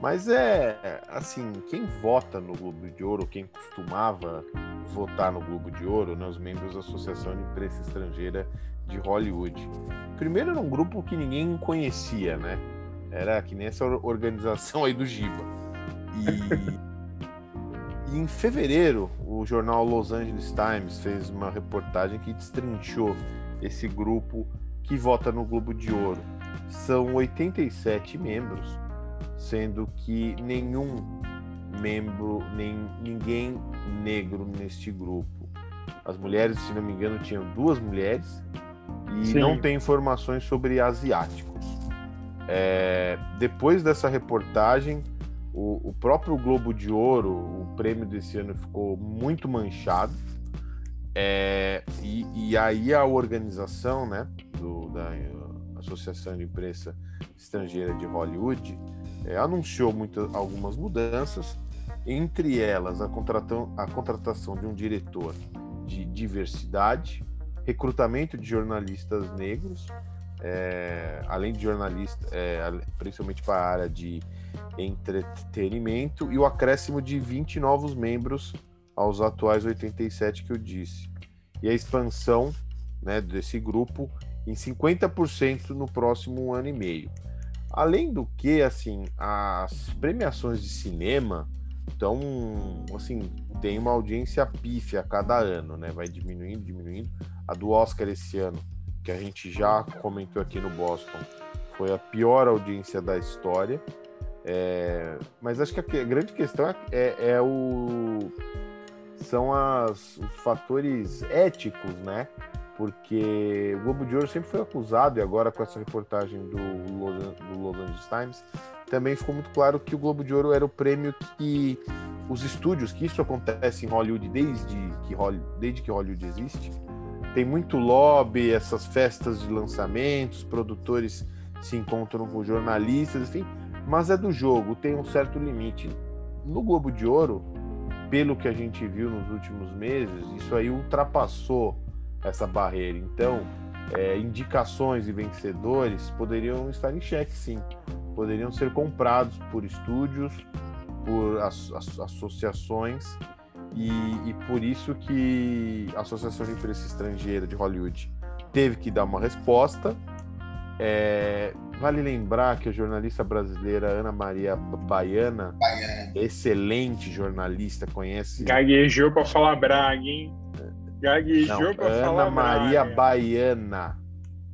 Mas é assim, quem vota no Globo de Ouro, quem costumava votar no Globo de Ouro, né, os membros da Associação de Imprensa Estrangeira de Hollywood. Primeiro era um grupo que ninguém conhecia, né? Era que nem essa or- organização aí do Giba. E, e em fevereiro, o jornal Los Angeles Times fez uma reportagem que destrinchou esse grupo que vota no Globo de Ouro. São 87 membros, sendo que nenhum membro, nem ninguém negro neste grupo. As mulheres, se não me engano, tinham duas mulheres e Sim. não tem informações sobre asiáticos. É, depois dessa reportagem, o, o próprio Globo de Ouro, o prêmio desse ano ficou muito manchado. É, e, e aí a organização, né, do, da Associação de Imprensa Estrangeira de Hollywood, é, anunciou muitas, algumas mudanças, entre elas a, a contratação de um diretor de diversidade, recrutamento de jornalistas negros, é, além de jornalistas, é, principalmente para a área de entretenimento, e o acréscimo de 20 novos membros aos atuais 87 que eu disse. E a expansão né, desse grupo em 50% no próximo ano e meio. Além do que, assim, as premiações de cinema estão, assim, tem uma audiência pífia a cada ano, né? Vai diminuindo, diminuindo. A do Oscar esse ano, que a gente já comentou aqui no Boston, foi a pior audiência da história. É, mas acho que a grande questão é, é- é o são as, os fatores éticos, né? Porque o Globo de Ouro sempre foi acusado, e agora com essa reportagem do do Los Angeles Times, também ficou muito claro que o Globo de Ouro era o prêmio que os estúdios, que isso acontece em Hollywood desde que, desde que Hollywood existe, tem muito lobby, essas festas de lançamentos, produtores se encontram com jornalistas, enfim, mas é do jogo, tem um certo limite. No Globo de Ouro, pelo que a gente viu nos últimos meses, isso aí ultrapassou essa barreira. Então, é, indicações e vencedores poderiam estar em xeque, sim. Poderiam ser comprados por estúdios, por as, as, associações, e, e por isso que a Associação de Imprensa Estrangeira de Hollywood teve que dar uma resposta. É, Vale lembrar que a jornalista brasileira Ana Maria Baiana, Baiana. excelente jornalista, conhece. Gaguejou para falar Braga, hein? Gaguejou para falar Ana Maria Braga. Baiana.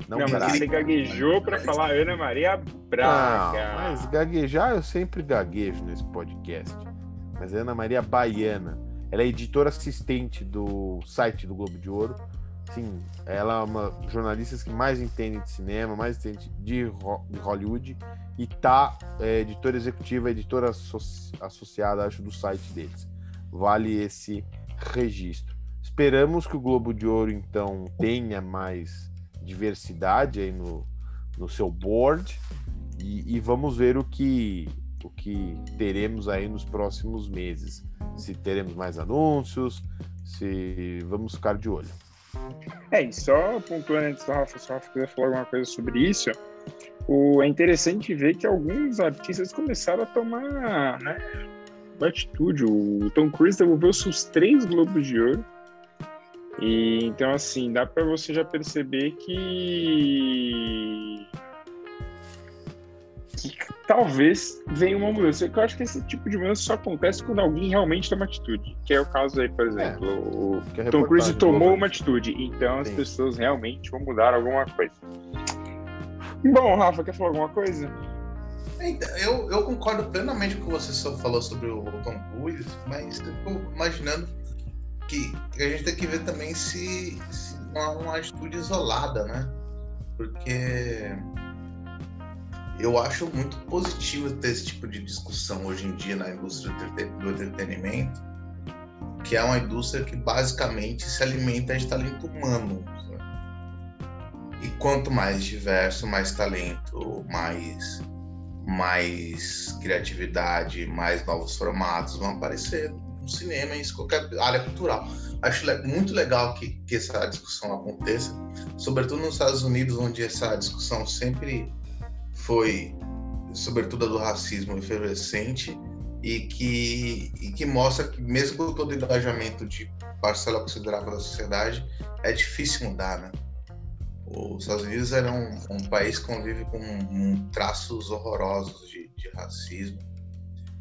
Não, não mas ele gaguejou para falar Ana Maria Braga. Não, mas gaguejar eu sempre gaguejo nesse podcast. Mas é Ana Maria Baiana. Ela é editora assistente do site do Globo de Ouro Sim, ela é uma jornalista que mais entende de cinema, mais entende de, Hollywood e tá é, editora executiva, editora associada, acho, do site deles. Vale esse registro. Esperamos que o Globo de Ouro, então, tenha mais diversidade aí no, no seu board e, e vamos ver o que, o que teremos aí nos próximos meses. Se teremos mais anúncios, se vamos ficar de olho. É, e só pontuando antes do Rafa, se o Rafa quiser falar alguma coisa sobre isso, o, é interessante ver que alguns artistas começaram a tomar né, atitude. O Tom Cruise devolveu seus três Globos de Ouro. E então, assim, dá para você já perceber que que talvez venha uma mudança. Eu acho que esse tipo de mudança só acontece quando alguém realmente toma atitude. Que é o caso aí, por é. exemplo, é, o Tom Cruise tomou uma atitude, então as pessoas realmente vão mudar alguma coisa. Bom, Rafa, quer falar alguma coisa? Então, eu, eu concordo plenamente com o que você só falou sobre o Tom Cruise, mas eu fico imaginando que, que, a gente tem que ver também se, se não há uma atitude isolada, né? Porque eu acho muito positivo ter esse tipo de discussão hoje em dia na indústria do entretenimento, que é uma indústria que basicamente se alimenta de talento humano. E quanto mais diverso, mais talento, mais mais criatividade, mais novos formatos vão aparecer no cinema em qualquer área cultural. Acho muito legal que, que essa discussão aconteça, sobretudo nos Estados Unidos, onde essa discussão sempre foi, sobretudo a do racismo efervescente, e que, e que mostra que, mesmo com todo o engajamento de parcela considerável da sociedade, é difícil mudar, né? Os Estados Unidos era um, um país que convive com um, traços horrorosos de, de racismo.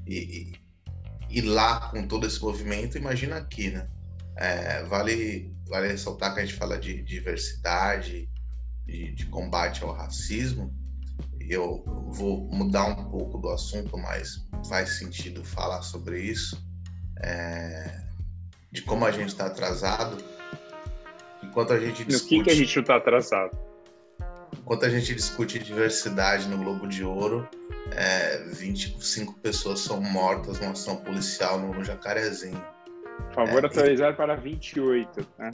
E, e, e, lá, com todo esse movimento, imagina aqui, né? É, vale, vale ressaltar que a gente fala de diversidade, de, de combate ao racismo, eu vou mudar um pouco do assunto, mas faz sentido falar sobre isso, é, de como a gente está atrasado. Enquanto a gente discute. No que, que a gente está atrasado? Enquanto a gente discute diversidade no Globo de Ouro, é, 25 pessoas são mortas numa ação policial no Jacarezinho. Por favor, é, atualizar e... para 28, né?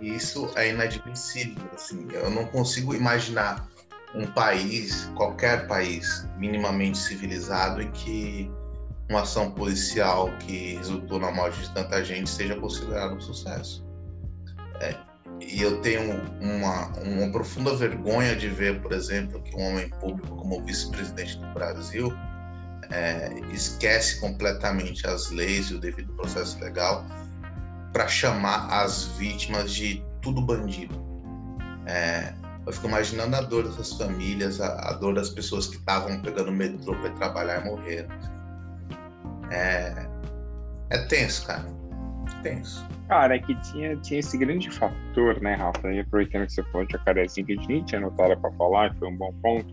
Isso é inadmissível. Assim, eu não consigo imaginar um país, qualquer país minimamente civilizado, em que uma ação policial que resultou na morte de tanta gente seja considerada um sucesso. É, e eu tenho uma, uma profunda vergonha de ver, por exemplo, que um homem público como vice-presidente do Brasil é, esquece completamente as leis e o devido processo legal para chamar as vítimas de tudo bandido. É, eu fico imaginando a dor dessas famílias, a, a dor das pessoas que estavam pegando metrô para trabalhar e morreram. É, é tenso, cara. Tenso. Cara, é que tinha, tinha esse grande fator, né, Rafa? E aproveitando que você falou de jacarezinho, que a gente nem tinha notado para falar, foi um bom ponto.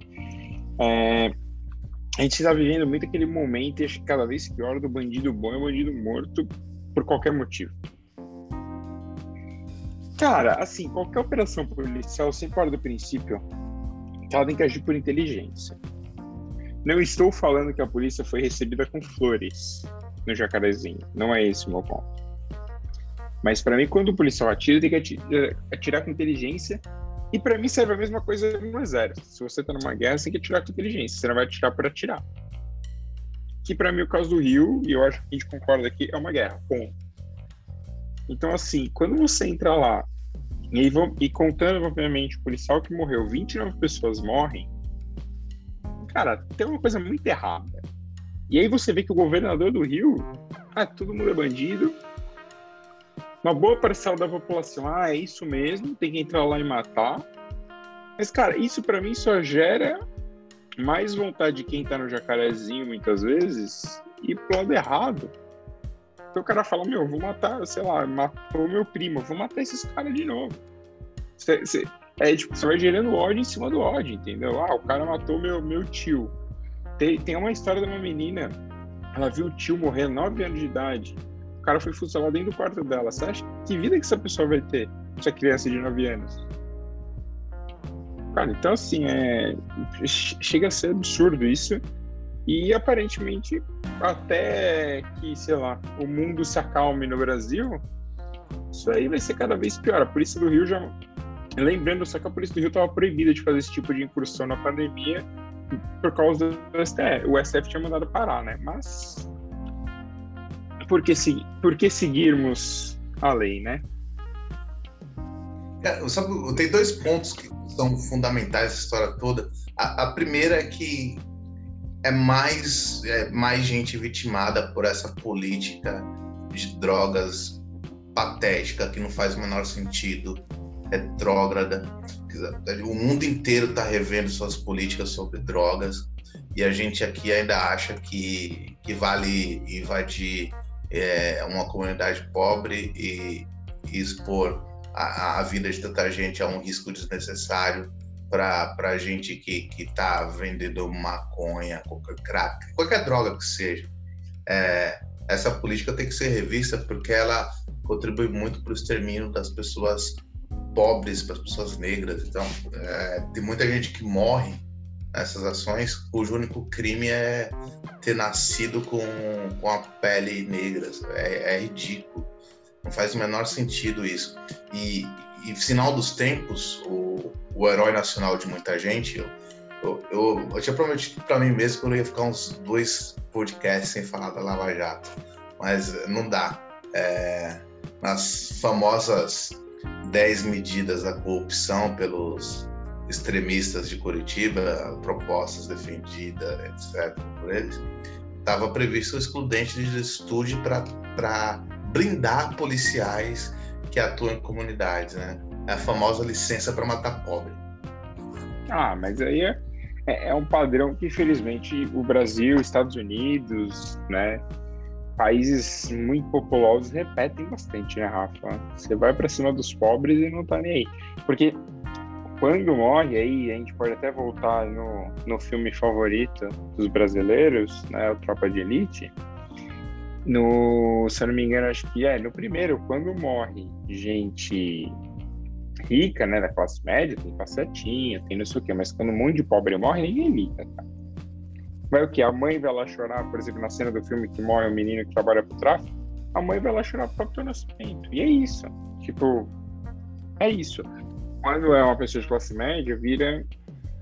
É, a gente está vivendo muito aquele momento, acho que cada vez pior, do bandido bom e bandido morto por qualquer motivo. Cara, assim, qualquer operação policial sempre parte do princípio que ela tem que agir por inteligência. Não estou falando que a polícia foi recebida com flores. no jacarezinho. Não é esse o meu ponto. Mas para mim, quando o policial atira, tem que atirar, atirar com inteligência. E para mim serve a mesma coisa no exército. Se você tá numa guerra, você tem que atirar com inteligência. Você não vai atirar por atirar. Que para mim o caso do Rio, e eu acho que a gente concorda aqui, é uma guerra. Ponto. Então, assim, quando você entra lá e, e contando, obviamente, o policial que morreu, 29 pessoas morrem, cara, tem uma coisa muito errada. E aí você vê que o governador do Rio, ah, todo mundo é bandido. Uma boa parcela da população, ah, é isso mesmo, tem que entrar lá e matar. Mas, cara, isso para mim só gera mais vontade de quem tá no jacarezinho, muitas vezes, ir pro lado errado. Então o cara fala, meu, vou matar, sei lá, matou meu primo, vou matar esses caras de novo. Cê, cê, é tipo, você vai gerando ódio em cima do ódio, entendeu? Ah, o cara matou meu, meu tio. Tem, tem uma história de uma menina, ela viu o tio morrer 9 anos de idade. O cara foi fuzilado dentro do quarto dela. Você acha que vida que essa pessoa vai ter? Essa criança de 9 anos? Cara, então assim, é... chega a ser absurdo isso. E aparentemente, até que, sei lá, o mundo se acalme no Brasil, isso aí vai ser cada vez pior. A Polícia do Rio já. Lembrando só que a Polícia do Rio estava proibida de fazer esse tipo de incursão na pandemia por causa do STF. O STF tinha mandado parar, né? Mas. Por que, por que seguirmos a lei, né? Tem dois pontos que são fundamentais nessa história toda. A, a primeira é que é mais, é mais gente vitimada por essa política de drogas patética que não faz o menor sentido, retrógrada. O mundo inteiro está revendo suas políticas sobre drogas e a gente aqui ainda acha que, que vale invadir é, uma comunidade pobre e, e expor a, a, vida de tanta gente a um risco desnecessário para gente que, que tá vendendo maconha, qualquer crack, qualquer droga que seja. É, essa política tem que ser revista porque ela contribui muito para o extermínio das pessoas pobres, para as pessoas negras. Então, é, tem muita gente que morre nessas ações cujo único crime é ter nascido com, com a pele negra. É, é ridículo. Não faz o menor sentido isso. E, e final dos tempos, o, o herói nacional de muita gente, eu, eu, eu, eu tinha prometido para mim mesmo que eu ia ficar uns dois podcasts sem falar da Lava Jato, mas não dá. É, nas famosas 10 medidas da corrupção pelos extremistas de Curitiba, propostas defendidas, etc., por eles, estava previsto o excludente de estúdio para blindar policiais que atuam em comunidades, né? É a famosa licença para matar pobre. Ah, mas aí é, é, é um padrão que, infelizmente, o Brasil, Estados Unidos, né? países muito populosos repetem bastante, né, Rafa? Você vai para cima dos pobres e não tá nem aí. Porque quando morre, aí a gente pode até voltar no, no filme favorito dos brasileiros, né, o Tropa de Elite, no, se eu não me engano, acho que é no primeiro, quando morre gente rica, né, da classe média, tem passetinha, tem não sei o quê, mas quando um monte de pobre morre, ninguém liga, tá? Vai o quê? A mãe vai lá chorar, por exemplo, na cena do filme que morre um menino que trabalha pro tráfico, a mãe vai lá chorar pro próprio nascimento. E é isso. Tipo, é isso. Quando é uma pessoa de classe média, vira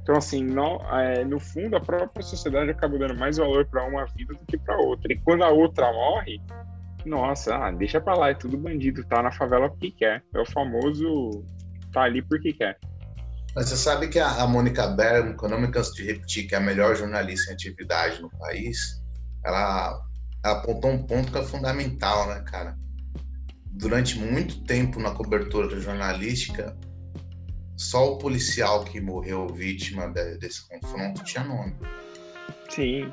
então, assim, no, é, no fundo, a própria sociedade acaba dando mais valor para uma vida do que para outra. E quando a outra morre, nossa, ah, deixa para lá, é tudo bandido, tá na favela porque quer. É o famoso tá ali porque quer. Mas você sabe que a, Mônica Bergman, que eu não me canso de repetir, que é a melhor jornalista em atividade no país, ela, ela apontou um ponto que é fundamental, né, cara? Durante muito tempo na cobertura jornalística, só o policial que morreu vítima de, desse confronto tinha nome. Sim.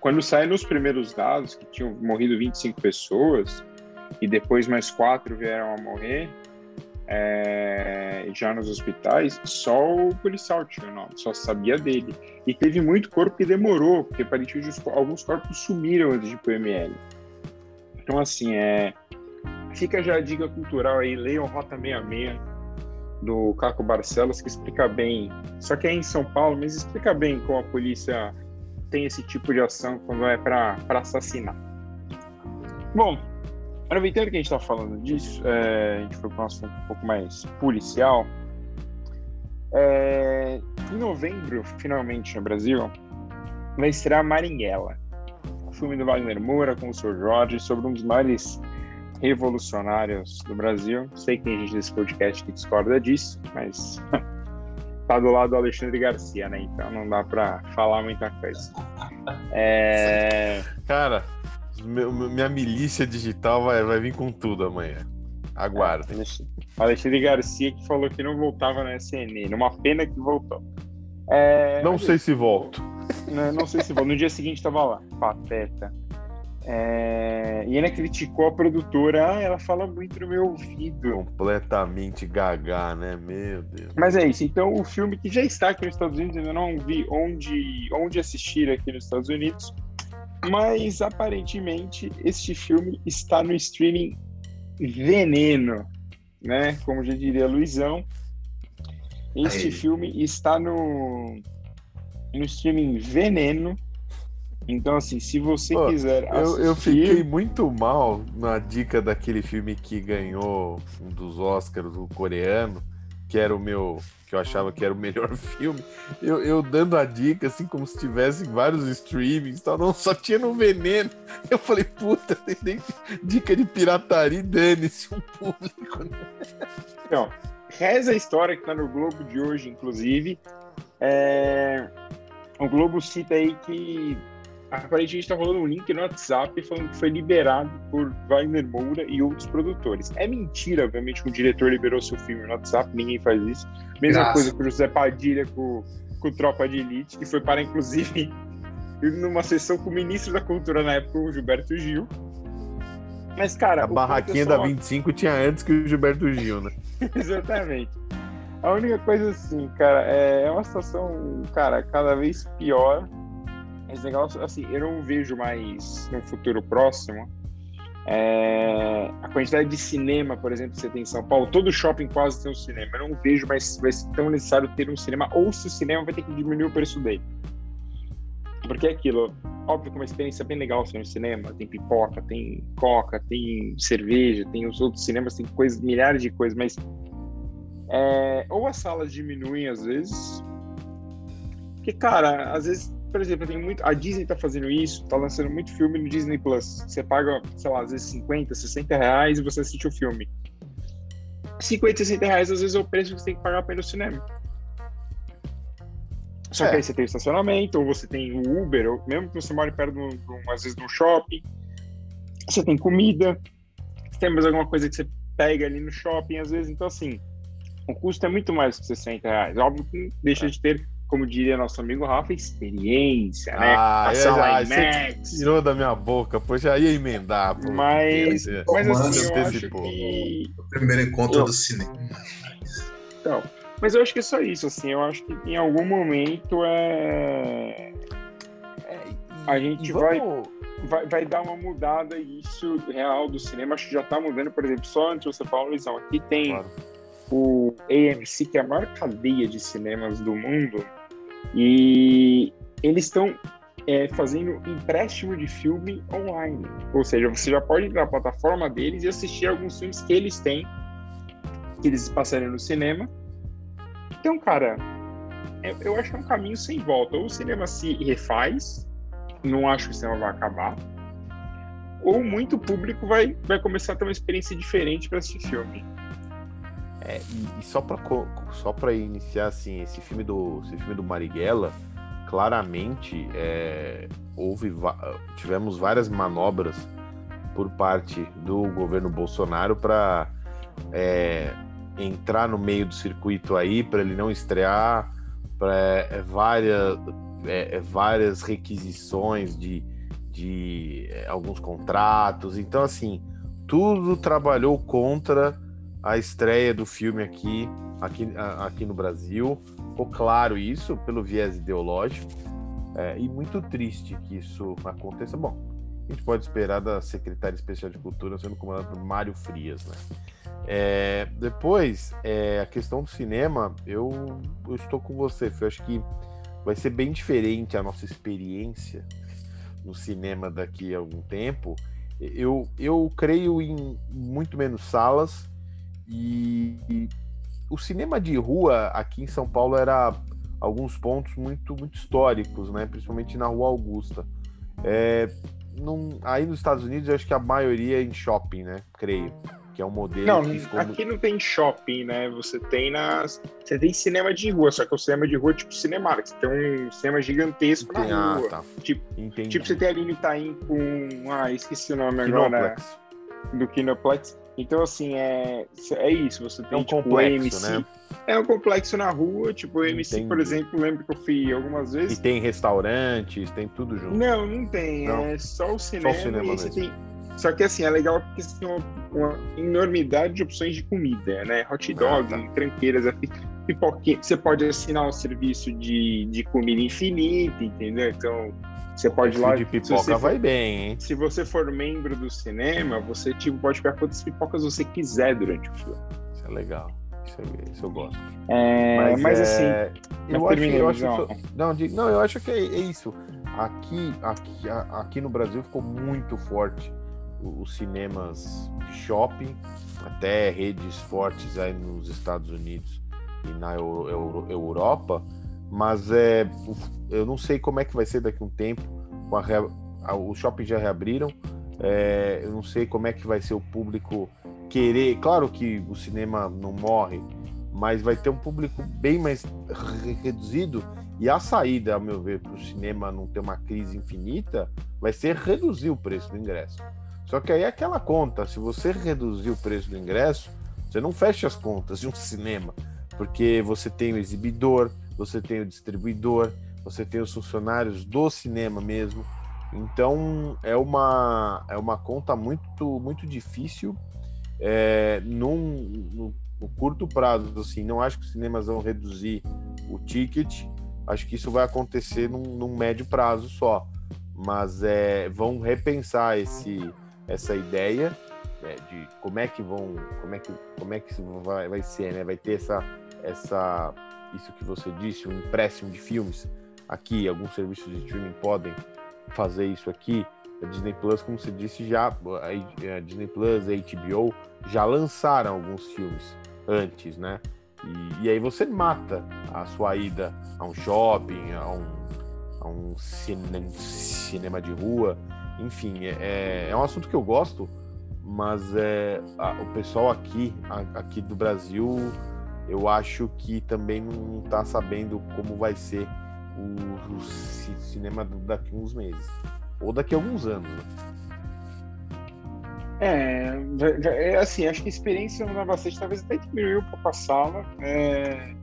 Quando sai nos primeiros dados que tinham morrido 25 pessoas e depois mais quatro vieram a morrer, é, já nos hospitais, só o policial tinha nome, só sabia dele. E teve muito corpo que demorou, porque aparentemente alguns corpos sumiram antes de ir ML. Então, assim, é, fica já a dica cultural aí, leiam Rota 66, do Caco Barcelos, que explica bem, só que é em São Paulo, mas explica bem como a polícia tem esse tipo de ação quando é para assassinar. Bom, aproveitando que a gente está falando disso, é, a gente foi para um assunto um pouco mais policial. É, em novembro, finalmente no Brasil, vai estrear Maringuela, o filme do Wagner Moura com o Sr. Jorge sobre um dos maiores revolucionários do Brasil. Sei que tem gente nesse podcast que discorda disso, mas tá do lado do Alexandre Garcia, né? Então não dá para falar muita coisa. É... Cara, meu, minha milícia digital vai, vai vir com tudo amanhã. Aguardem. É, Alexandre Garcia que falou que não voltava na SNN. Uma pena que voltou. É... Não sei se volto. Não, não sei se volto. No dia seguinte estava lá. Pateta. É... E ainda criticou a produtora. Ah, ela fala muito no meu ouvido. Completamente gaga, né? Meu Deus. Mas é isso. Então, o filme que já está aqui nos Estados Unidos, ainda não vi onde, onde assistir aqui nos Estados Unidos. Mas aparentemente este filme está no streaming Veneno, né? Como já diria Luizão. Este Aí. filme está no, no streaming Veneno. Então, assim, se você Pô, quiser assistir... Eu, eu fiquei muito mal na dica daquele filme que ganhou um dos Oscars, o coreano, que era o meu que eu achava que era o melhor filme, eu, eu dando a dica, assim, como se tivesse vários streamings tal, não, só tinha no veneno. Eu falei, puta, tem dica de pirataria, dane-se um público. Então, reza a história que tá no Globo de hoje, inclusive. É... O Globo cita aí que aparentemente está rolando um link no WhatsApp falando que foi liberado por Wagner Moura e outros produtores. É mentira, obviamente, que o diretor liberou seu filme no WhatsApp, ninguém faz isso. Mesma Graças. coisa com o José Padilha com, com Tropa de Elite, que foi para, inclusive, numa sessão com o ministro da Cultura na época, o Gilberto Gil. Mas, cara. A barraquinha só... da 25 tinha antes que o Gilberto Gil, né? Exatamente. A única coisa assim, cara, é uma situação, cara, cada vez pior esse negócio, assim, eu não vejo mais no futuro próximo é, a quantidade de cinema, por exemplo, que você tem em São Paulo. Todo shopping quase tem um cinema. Eu não vejo mais vai ser tão necessário ter um cinema, ou se o cinema vai ter que diminuir o preço dele. Porque é aquilo, óbvio que é uma experiência bem legal ser no cinema. Tem pipoca, tem coca, tem cerveja, tem os outros cinemas, tem coisas, milhares de coisas, mas é, ou as salas diminuem às vezes, porque, cara, às vezes por exemplo, tem muito. A Disney tá fazendo isso, tá lançando muito filme no Disney Plus. Você paga, sei lá, às vezes 50, 60 reais e você assiste o filme. 50, 60 reais às vezes é o preço que você tem que pagar para ir no cinema. Só é. que aí você tem o estacionamento, ou você tem o Uber, ou mesmo que você mora perto, de um, às vezes, de um shopping. Você tem comida, tem mais alguma coisa que você pega ali no shopping, às vezes. Então, assim, o custo é muito mais que 60 reais. Óbvio que deixa é. de ter como diria nosso amigo Rafa, experiência, né? Ah, a sala IMAX. Tirou da minha boca, pois já ia emendar. Pô, mas, mas assim, eu acho que... O primeiro encontro eu... do cinema. Então, mas eu acho que é só isso, assim, eu acho que em algum momento é... é a gente vamos... vai, vai, vai dar uma mudada isso real do cinema, acho que já tá mudando, por exemplo, só antes de você falar, Luizão, aqui tem... Claro. O AMC, que é a maior cadeia de cinemas do mundo, e eles estão é, fazendo empréstimo de filme online. Ou seja, você já pode entrar na plataforma deles e assistir alguns filmes que eles têm, que eles passaram no cinema. Então, cara, eu, eu acho que é um caminho sem volta. Ou o cinema se refaz, não acho que o cinema vai acabar, ou muito público vai, vai começar a ter uma experiência diferente para assistir filme. É, e, e, só para só para iniciar assim esse filme do esse filme do Marighella claramente é, houve tivemos várias manobras por parte do governo Bolsonaro para é, entrar no meio do circuito aí para ele não estrear para é, várias é, é, várias requisições de, de alguns contratos. Então assim tudo trabalhou contra a estreia do filme aqui, aqui, aqui no Brasil. Ficou claro isso pelo viés ideológico. É, e muito triste que isso aconteça. Bom, a gente pode esperar da secretária especial de cultura sendo comandada por Mário Frias, né? É, depois, é, a questão do cinema, eu, eu estou com você, eu acho que vai ser bem diferente a nossa experiência no cinema daqui a algum tempo Eu, eu creio em muito menos salas e, e o cinema de rua aqui em São Paulo era alguns pontos muito, muito históricos, né? Principalmente na Rua Augusta. É, num, aí nos Estados Unidos, eu acho que a maioria é em shopping, né? Creio. Que é um modelo. Não, aqui não tem shopping, né? Você tem nas. Você tem cinema de rua, só que o cinema de rua é tipo Cinemark. Você tem um cinema gigantesco Tem- na ah, rua. tá. Tipo, Entendi. tipo, você tem ali no Itaim com. Ah, esqueci o nome agora. Kinoplex. Do Kinoplex. Então, assim, é, é isso. Você tem É um tipo, complexo, o MC. né? É um complexo na rua. Tipo, o MC, por exemplo, lembro que eu fui algumas E vezes. tem restaurantes, tem tudo junto. Não, não tem. Não. É só o cinema. cinema e aí você mesmo. tem... Só que assim, é legal porque você tem uma, uma enormidade de opções de comida, né? Hot dog, Ah, tá. tranqueiras, pipoquinha. Você pode assinar um serviço de, de comida infinita, entendeu? Então, você pode ir lá. de se pipoca você vai for- bem, hein? Se você for membro do cinema, você tipo, pode pegar quantas pipocas você quiser durante o filme. Isso é legal. Isso, é- isso eu gosto. É, mas, assim, é, eu mas acho, eu acho isso- não, não, eu acho que é, é isso. Aqui, aqui, aqui no Brasil ficou muito forte os cinemas de shopping, até redes fortes aí nos Estados Unidos e na Euro- Euro- Europa, mas é, eu não sei como é que vai ser daqui a um tempo. com a a- os shoppings já reabriram, é, eu não sei como é que vai ser o público querer. Claro que o cinema não morre, mas vai ter um público bem mais re- reduzido. E a saída, ao meu ver, para o cinema não ter uma crise infinita, vai ser reduzir o preço do ingresso. Só que aí é aquela conta: se você reduzir o preço do ingresso, você não fecha as contas de um cinema, porque você tem o exibidor, você tem o distribuidor, você tem os funcionários do cinema mesmo. Então é uma, é uma conta muito, muito difícil é, num, no, no curto prazo. Assim, não acho que os cinemas vão reduzir o ticket. Acho que isso vai acontecer num, num médio prazo só. Mas é, vão repensar esse, essa ideia né, de como é que vão, como é que, como é que vai, vai ser, né? Vai ter essa, essa, isso que você disse, um empréstimo de filmes aqui. Alguns serviços de streaming podem fazer isso aqui. A Disney Plus, como você disse, já a Disney Plus, a HBO já lançaram alguns filmes antes, né? E, e, aí você mata a sua ida a um shopping, a um, a um cine, cinema de rua, enfim, é, é um assunto que eu gosto, mas é, a, o pessoal aqui, a, aqui do Brasil, eu acho que também não está sabendo como vai ser o, o cinema daqui a uns meses ou daqui a alguns anos. Né? É, é, assim, acho que a experiência dá bastante, talvez até diminuiu um pouco a sala. É,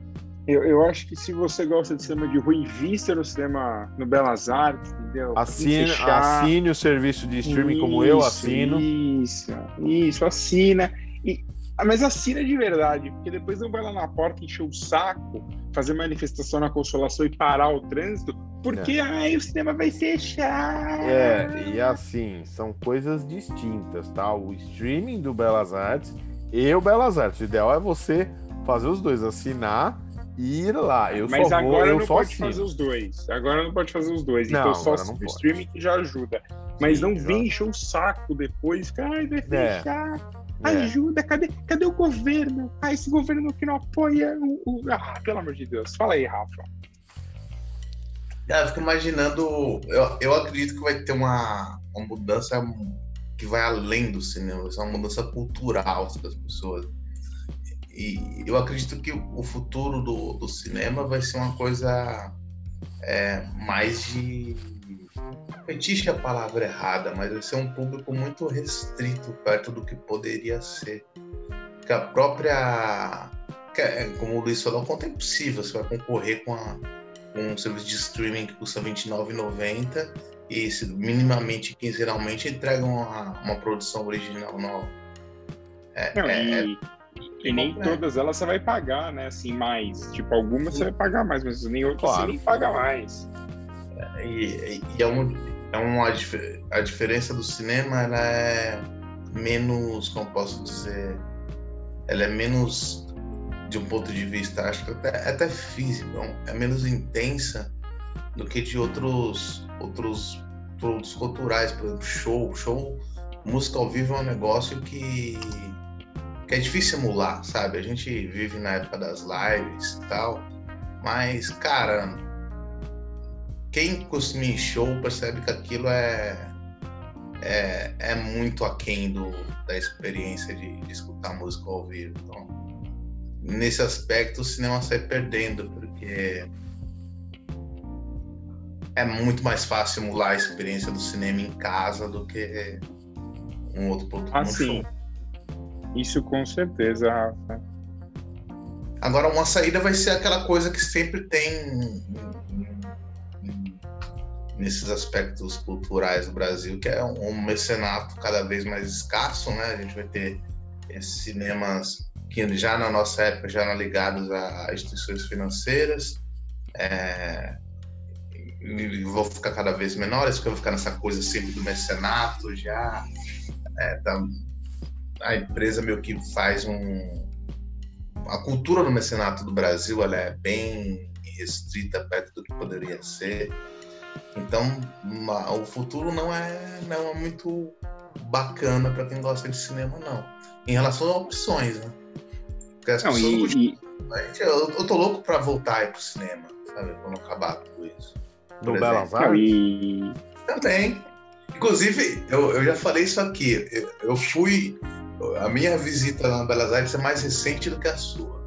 eu, eu acho que se você gosta de cinema de rua, invista no cinema, no Belas Artes, entendeu? Assine, assine o serviço de streaming isso, como eu assino. Isso, isso, assina. E, mas assina de verdade, porque depois não vai lá na porta encher o saco, fazer manifestação na consolação e parar o trânsito, porque é. ai, o cinema vai fechar. É, e assim, são coisas distintas, tá? O streaming do Belas Artes e o Belas Artes. O ideal é você fazer os dois, assinar e ir lá. Eu Mas só agora vou, eu não pode assino. fazer os dois. Agora não pode fazer os dois. Não, então só o streaming que já ajuda. Mas Sim, não vem encher o saco depois. Ai, vai É. fechar. É. Ajuda, cadê, cadê o governo? Ah, esse governo que não apoia o, o- Ah, pelo amor de Deus. Fala aí, Rafa. Cara, eu fico imaginando. Eu, eu acredito que vai ter uma, uma mudança que vai além do cinema, vai ser uma mudança cultural das pessoas. E eu acredito que o futuro do, do cinema vai ser uma coisa é, mais de. Fetiche é a palavra errada, mas vai ser um público muito restrito perto do que poderia ser. Que a própria. é, como o Luiz falou, quanto é impossível você vai concorrer com a um serviço de streaming que custa R$ 29,90 e se minimamente, quinzenalmente, entregam uma, uma produção original nova. É, Não, é- e, e nem todas elas você vai pagar, né? Assim, mais. Tipo, algumas você vai pagar mais, mas nem outras Claro. você nem paga mais. E, e é, um, é uma a diferença do cinema ela é menos, como posso dizer, ela é menos de um ponto de vista, acho que até, até físico, é menos intensa do que de outros outros produtos culturais, por exemplo, show, show música ao vivo é um negócio que, que é difícil emular, sabe? A gente vive na época das lives e tal, mas, cara, quem costuma em show percebe que aquilo é, é, é muito aquém do, da experiência de, de escutar música ao vivo. Então, nesse aspecto, o cinema sai perdendo, porque é muito mais fácil emular a experiência do cinema em casa do que um outro produto ah, sim. Isso com certeza, Rafa. Agora, uma saída vai ser aquela coisa que sempre tem nesses aspectos culturais do Brasil, que é um mecenato cada vez mais escasso, né? A gente vai ter esses cinemas que já na nossa época já eram ligados a instituições financeiras, é, vão ficar cada vez menores, porque vão ficar nessa coisa sempre do mecenato já. É, tá, a empresa meio que faz um. A cultura do mecenato do Brasil ela é bem restrita perto do que poderia ser. Então, uma, o futuro não é, não é muito bacana para quem gosta de cinema, não. Em relação a opções, né? Porque as Não, pessoas e, e- eu, eu tô louco para voltar aí pro cinema, sabe? Quando acabar tudo isso. No Por Belas Artes? Também. Inclusive, eu, eu já falei isso aqui. Eu, eu fui. A minha visita na Belas Artes é mais recente do que a sua.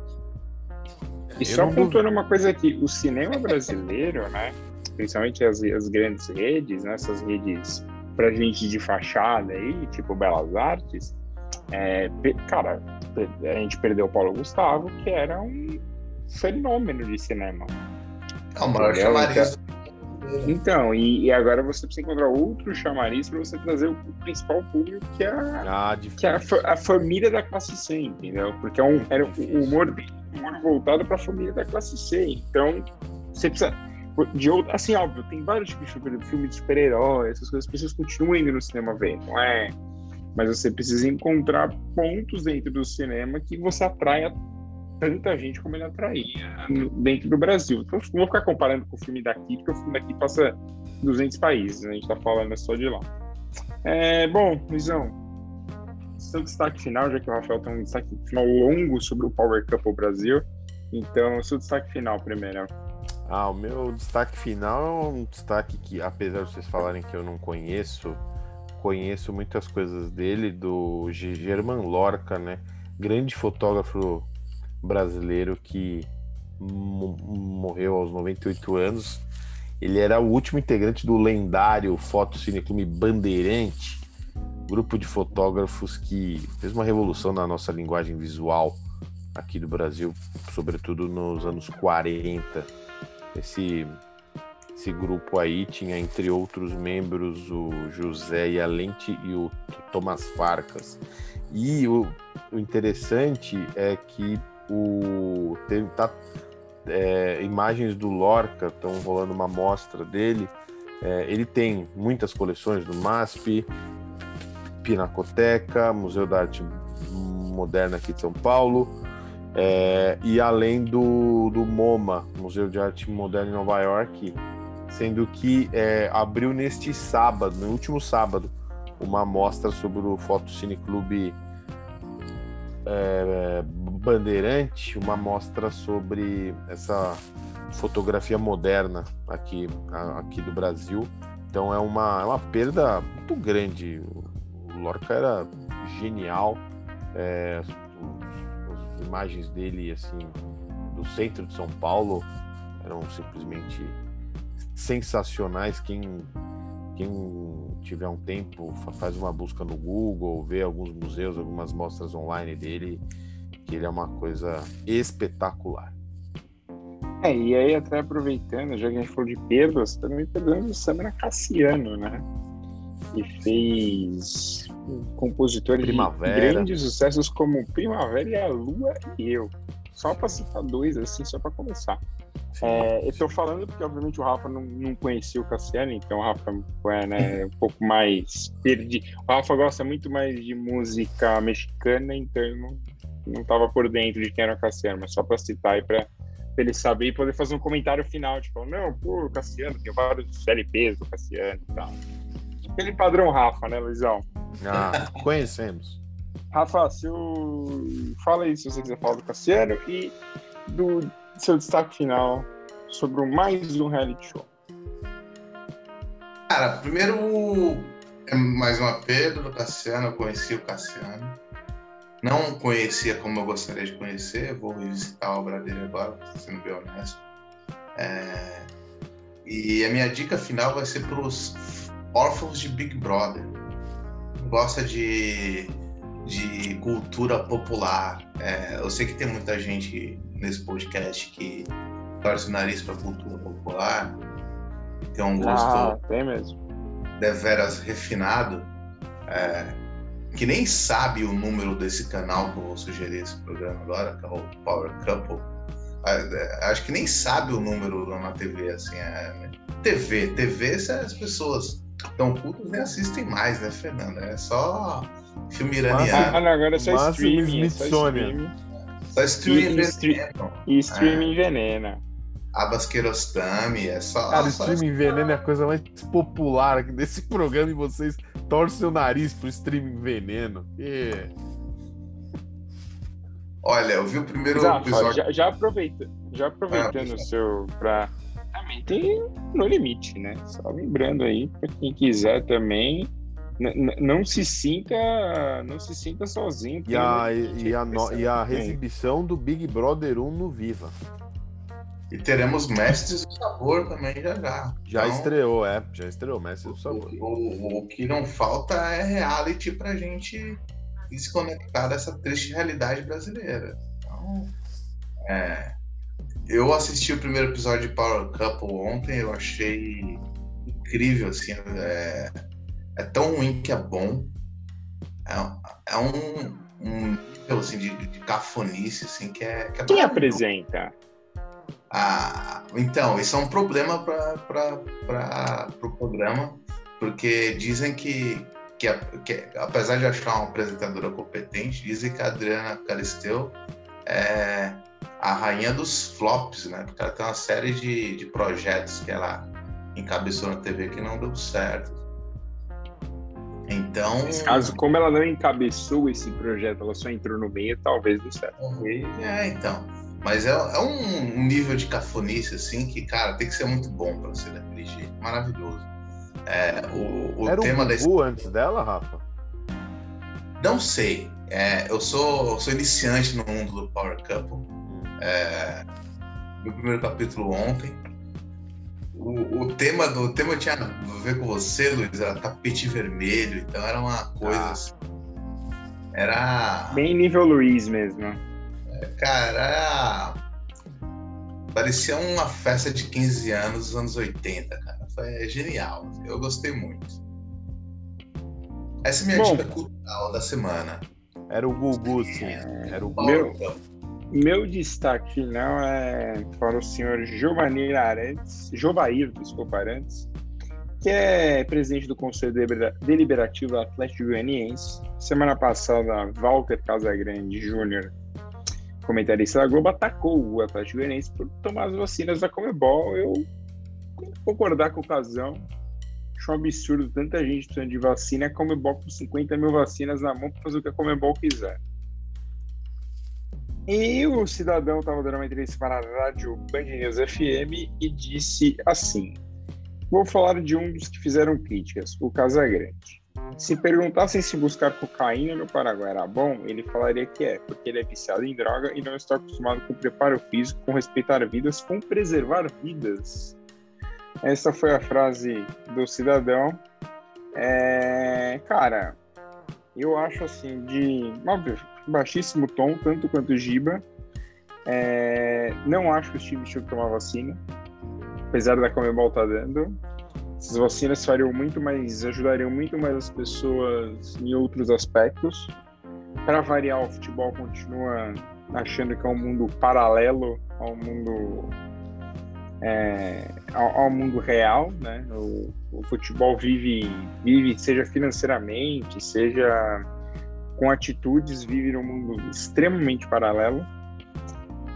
E Eu só não pontuando uma coisa aqui, o cinema brasileiro, né? Principalmente as, as grandes redes, né? Essas redes pra gente de fachada aí, tipo Belas Artes, é, cara, a gente perdeu o Paulo Gustavo, que era um fenômeno de cinema. É o maior chamariz. Então, e, e agora você precisa encontrar outro chamariz para você trazer o principal público, que é a, Ah, que é a, a família da classe C, entendeu? Porque é um, era um humor, humor voltado para a família da classe C. Então, você precisa. De outro, assim, óbvio, tem vários tipos de filme, filme de super-herói, essas coisas, as pessoas continuam indo no cinema ver, não é? Mas você precisa encontrar pontos dentro do cinema que você atraia tanta gente como ele atraía dentro do Brasil. Então, não vou ficar comparando com o filme daqui, porque o filme daqui passa 200 países, né? a gente tá falando só de lá. É, bom, Luizão, seu destaque final, já que o Rafael tem um destaque final longo sobre o Power Couple Brasil. Então, seu destaque final primeiro. Ah, o meu destaque final é um destaque que, apesar de vocês falarem que eu não conheço, conheço muitas coisas dele, do German Lorca, né? Grande fotógrafo brasileiro que mo- morreu aos 98 anos. Ele era o último integrante do lendário Foto Cineclube Bandeirante, grupo de fotógrafos que fez uma revolução na nossa linguagem visual aqui do Brasil, sobretudo nos anos 40. Esse, esse grupo aí tinha, entre outros membros, o José Ialente e o Thomas Farcas. E o, o interessante é que o, tem, tá, é, imagens do Lorca estão rolando uma mostra dele. É, ele tem muitas coleções do MASP, Pinacoteca, Museu da Arte Moderna aqui de São Paulo, é, e além do, do MoMA, Museu de Arte Moderna em Nova York, sendo que é, abriu neste sábado, no último sábado, uma mostra sobre o Fotocine Clube é, Bandeirante, uma mostra sobre essa fotografia moderna aqui, aqui do Brasil. Então é uma, é uma perda muito grande. O Lorca era genial. É, imagens dele assim do centro de São Paulo eram simplesmente sensacionais. Quem, quem tiver um tempo fa- faz uma busca no Google, vê alguns museus, algumas mostras online dele, que ele é uma coisa espetacular. É, e aí até aproveitando, já que a gente falou de perdas, também perdemos o Samara Cassiano, né? Que fez compositores Primavera. de grandes sucessos como Primavera e a Lua e Eu. Só para citar dois, assim, só para começar. É, eu tô falando porque, obviamente, o Rafa não, não conhecia o Cassiano, então o Rafa é né, um pouco mais perdido. O Rafa gosta muito mais de música mexicana, então eu não, não tava por dentro de quem era o Cassiano, mas só para citar aí para ele saber e poder fazer um comentário final, tipo, não, pô, o Cassiano, tem vários LPs do Cassiano e tal. Aquele padrão Rafa, né, Luizão? Ah, conhecemos. Rafa, seu... fala aí se você quiser falar do Cassiano e do seu destaque final sobre mais um reality show. Cara, primeiro é mais um apelo do Cassiano, eu conheci o Cassiano. Não conhecia como eu gostaria de conhecer, vou revisitar a obra dele agora, sendo bem honesto. É... E a minha dica final vai ser para os órfãos de Big Brother. Gosta de, de cultura popular. É, eu sei que tem muita gente nesse podcast que torce o nariz para cultura popular, tem um gosto ah, tem mesmo. deveras refinado, é, que nem sabe o número desse canal que eu vou sugerir esse programa agora, que é o Power Couple. É, acho que nem sabe o número na TV, assim. É, TV, TV, se as pessoas tão cultas nem assistem mais, né, Fernanda? É só filme iraniano. Ah, não, agora é só streaming. É só streaming. Só streaming e, e streaming é. venena. Abbas Kiarostami, é só. Cara, só streaming veneno é a coisa mais popular aqui desse programa e vocês torcem o nariz pro streaming veneno. E... Olha, eu vi o primeiro Exato, episódio. Já, já, aproveita, já aproveitando ah, o seu. Pra... Tem no limite, né? Só lembrando aí, pra quem quiser também. Não se sinta, não se sinta sozinho. E a, e, a, no, e a exibição do Big Brother 1 no Viva. E teremos Mestres do Sabor também já já. Já então, estreou, é. Já estreou Mestres do Sabor. O, o, o, que não falta é reality pra gente desconectar dessa triste realidade brasileira. Então, é, eu assisti o primeiro episódio de Power Couple ontem, eu achei incrível, assim, é, é tão ruim que é bom. É, é um, um nível assim, de, de cafonice assim, que é. Que é Quem apresenta? Ah, então, isso é um problema para o pro programa, porque dizem que, que, que, apesar de achar uma apresentadora competente, dizem que a Adriana Calisteu é a rainha dos flops, né? Porque ela tem uma série de, de projetos que ela encabeçou na TV que não deu certo. Então. Nesse caso, como ela não encabeçou esse projeto, ela só entrou no meio, talvez dê certo. É, então. Mas é, é um nível de cafonice, assim, que, cara, tem que ser muito bom para ser daquele jeito. Maravilhoso. É, o, o Era tema um da antes dela, Rafa? Não sei. É, eu sou, sou iniciante no mundo do Power Couple. É, meu primeiro capítulo ontem. O, o, tema do o tema tinha a ver com você, Luiz, era tapete vermelho, então era uma coisa ah. assim. Era. Bem nível Luiz mesmo. Cara, era... parecia uma festa de 15 anos dos anos 80, cara. Foi genial. Eu gostei muito. Essa é a minha Bom, dica cultural da semana. Era o Gugu, sim. Era o Gugu. Meu, meu destaque final é para o senhor Giovanni Arantes, Jovair, desculpa, Arantes, que é presidente do Conselho Deliberativo Atlético Goianiense. Semana passada, Walter Casagrande Júnior comentarista da Globo atacou o Atlético Goianiense por tomar as vacinas da Comebol. Eu concordar com o Casão. Acho um absurdo tanta gente precisando de vacina. A Comebol com 50 mil vacinas na mão para fazer o que a Comebol quiser. E o cidadão estava dando uma entrevista para a rádio Band News FM e disse assim: Vou falar de um dos que fizeram críticas, o Casagrande. Se perguntassem se buscar cocaína no Paraguai era bom, ele falaria que é, porque ele é viciado em droga e não está acostumado com preparo físico, com respeitar vidas, com preservar vidas. Essa foi a frase do cidadão. É, cara, eu acho assim, de óbvio, baixíssimo tom, tanto quanto o Giba. É, não acho que o Steve tinha que tomar vacina, apesar da Comebol estar tá dando. Essas vacinas fariam muito mais, ajudariam muito mais as pessoas em outros aspectos. Para variar, o futebol continua achando que é um mundo paralelo ao mundo é, ao, ao, mundo real, né? O, o, futebol vive, vive, seja financeiramente, seja com atitudes, vive num mundo extremamente paralelo.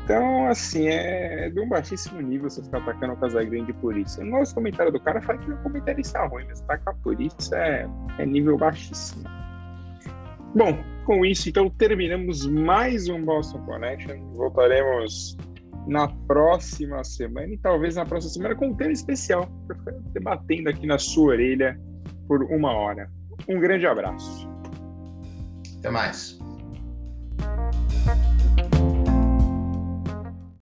Então, assim, é de um baixíssimo nível você ficar atacando o Casagrande por isso. No comentário do cara fala que o comentário está ruim, mas atacar por isso é, é nível baixíssimo. Bom, com isso, então, terminamos mais um Boston Connection. Voltaremos na próxima semana e talvez na próxima semana com um tema especial para ficar debatendo aqui na sua orelha por uma hora. Um grande abraço. Até mais.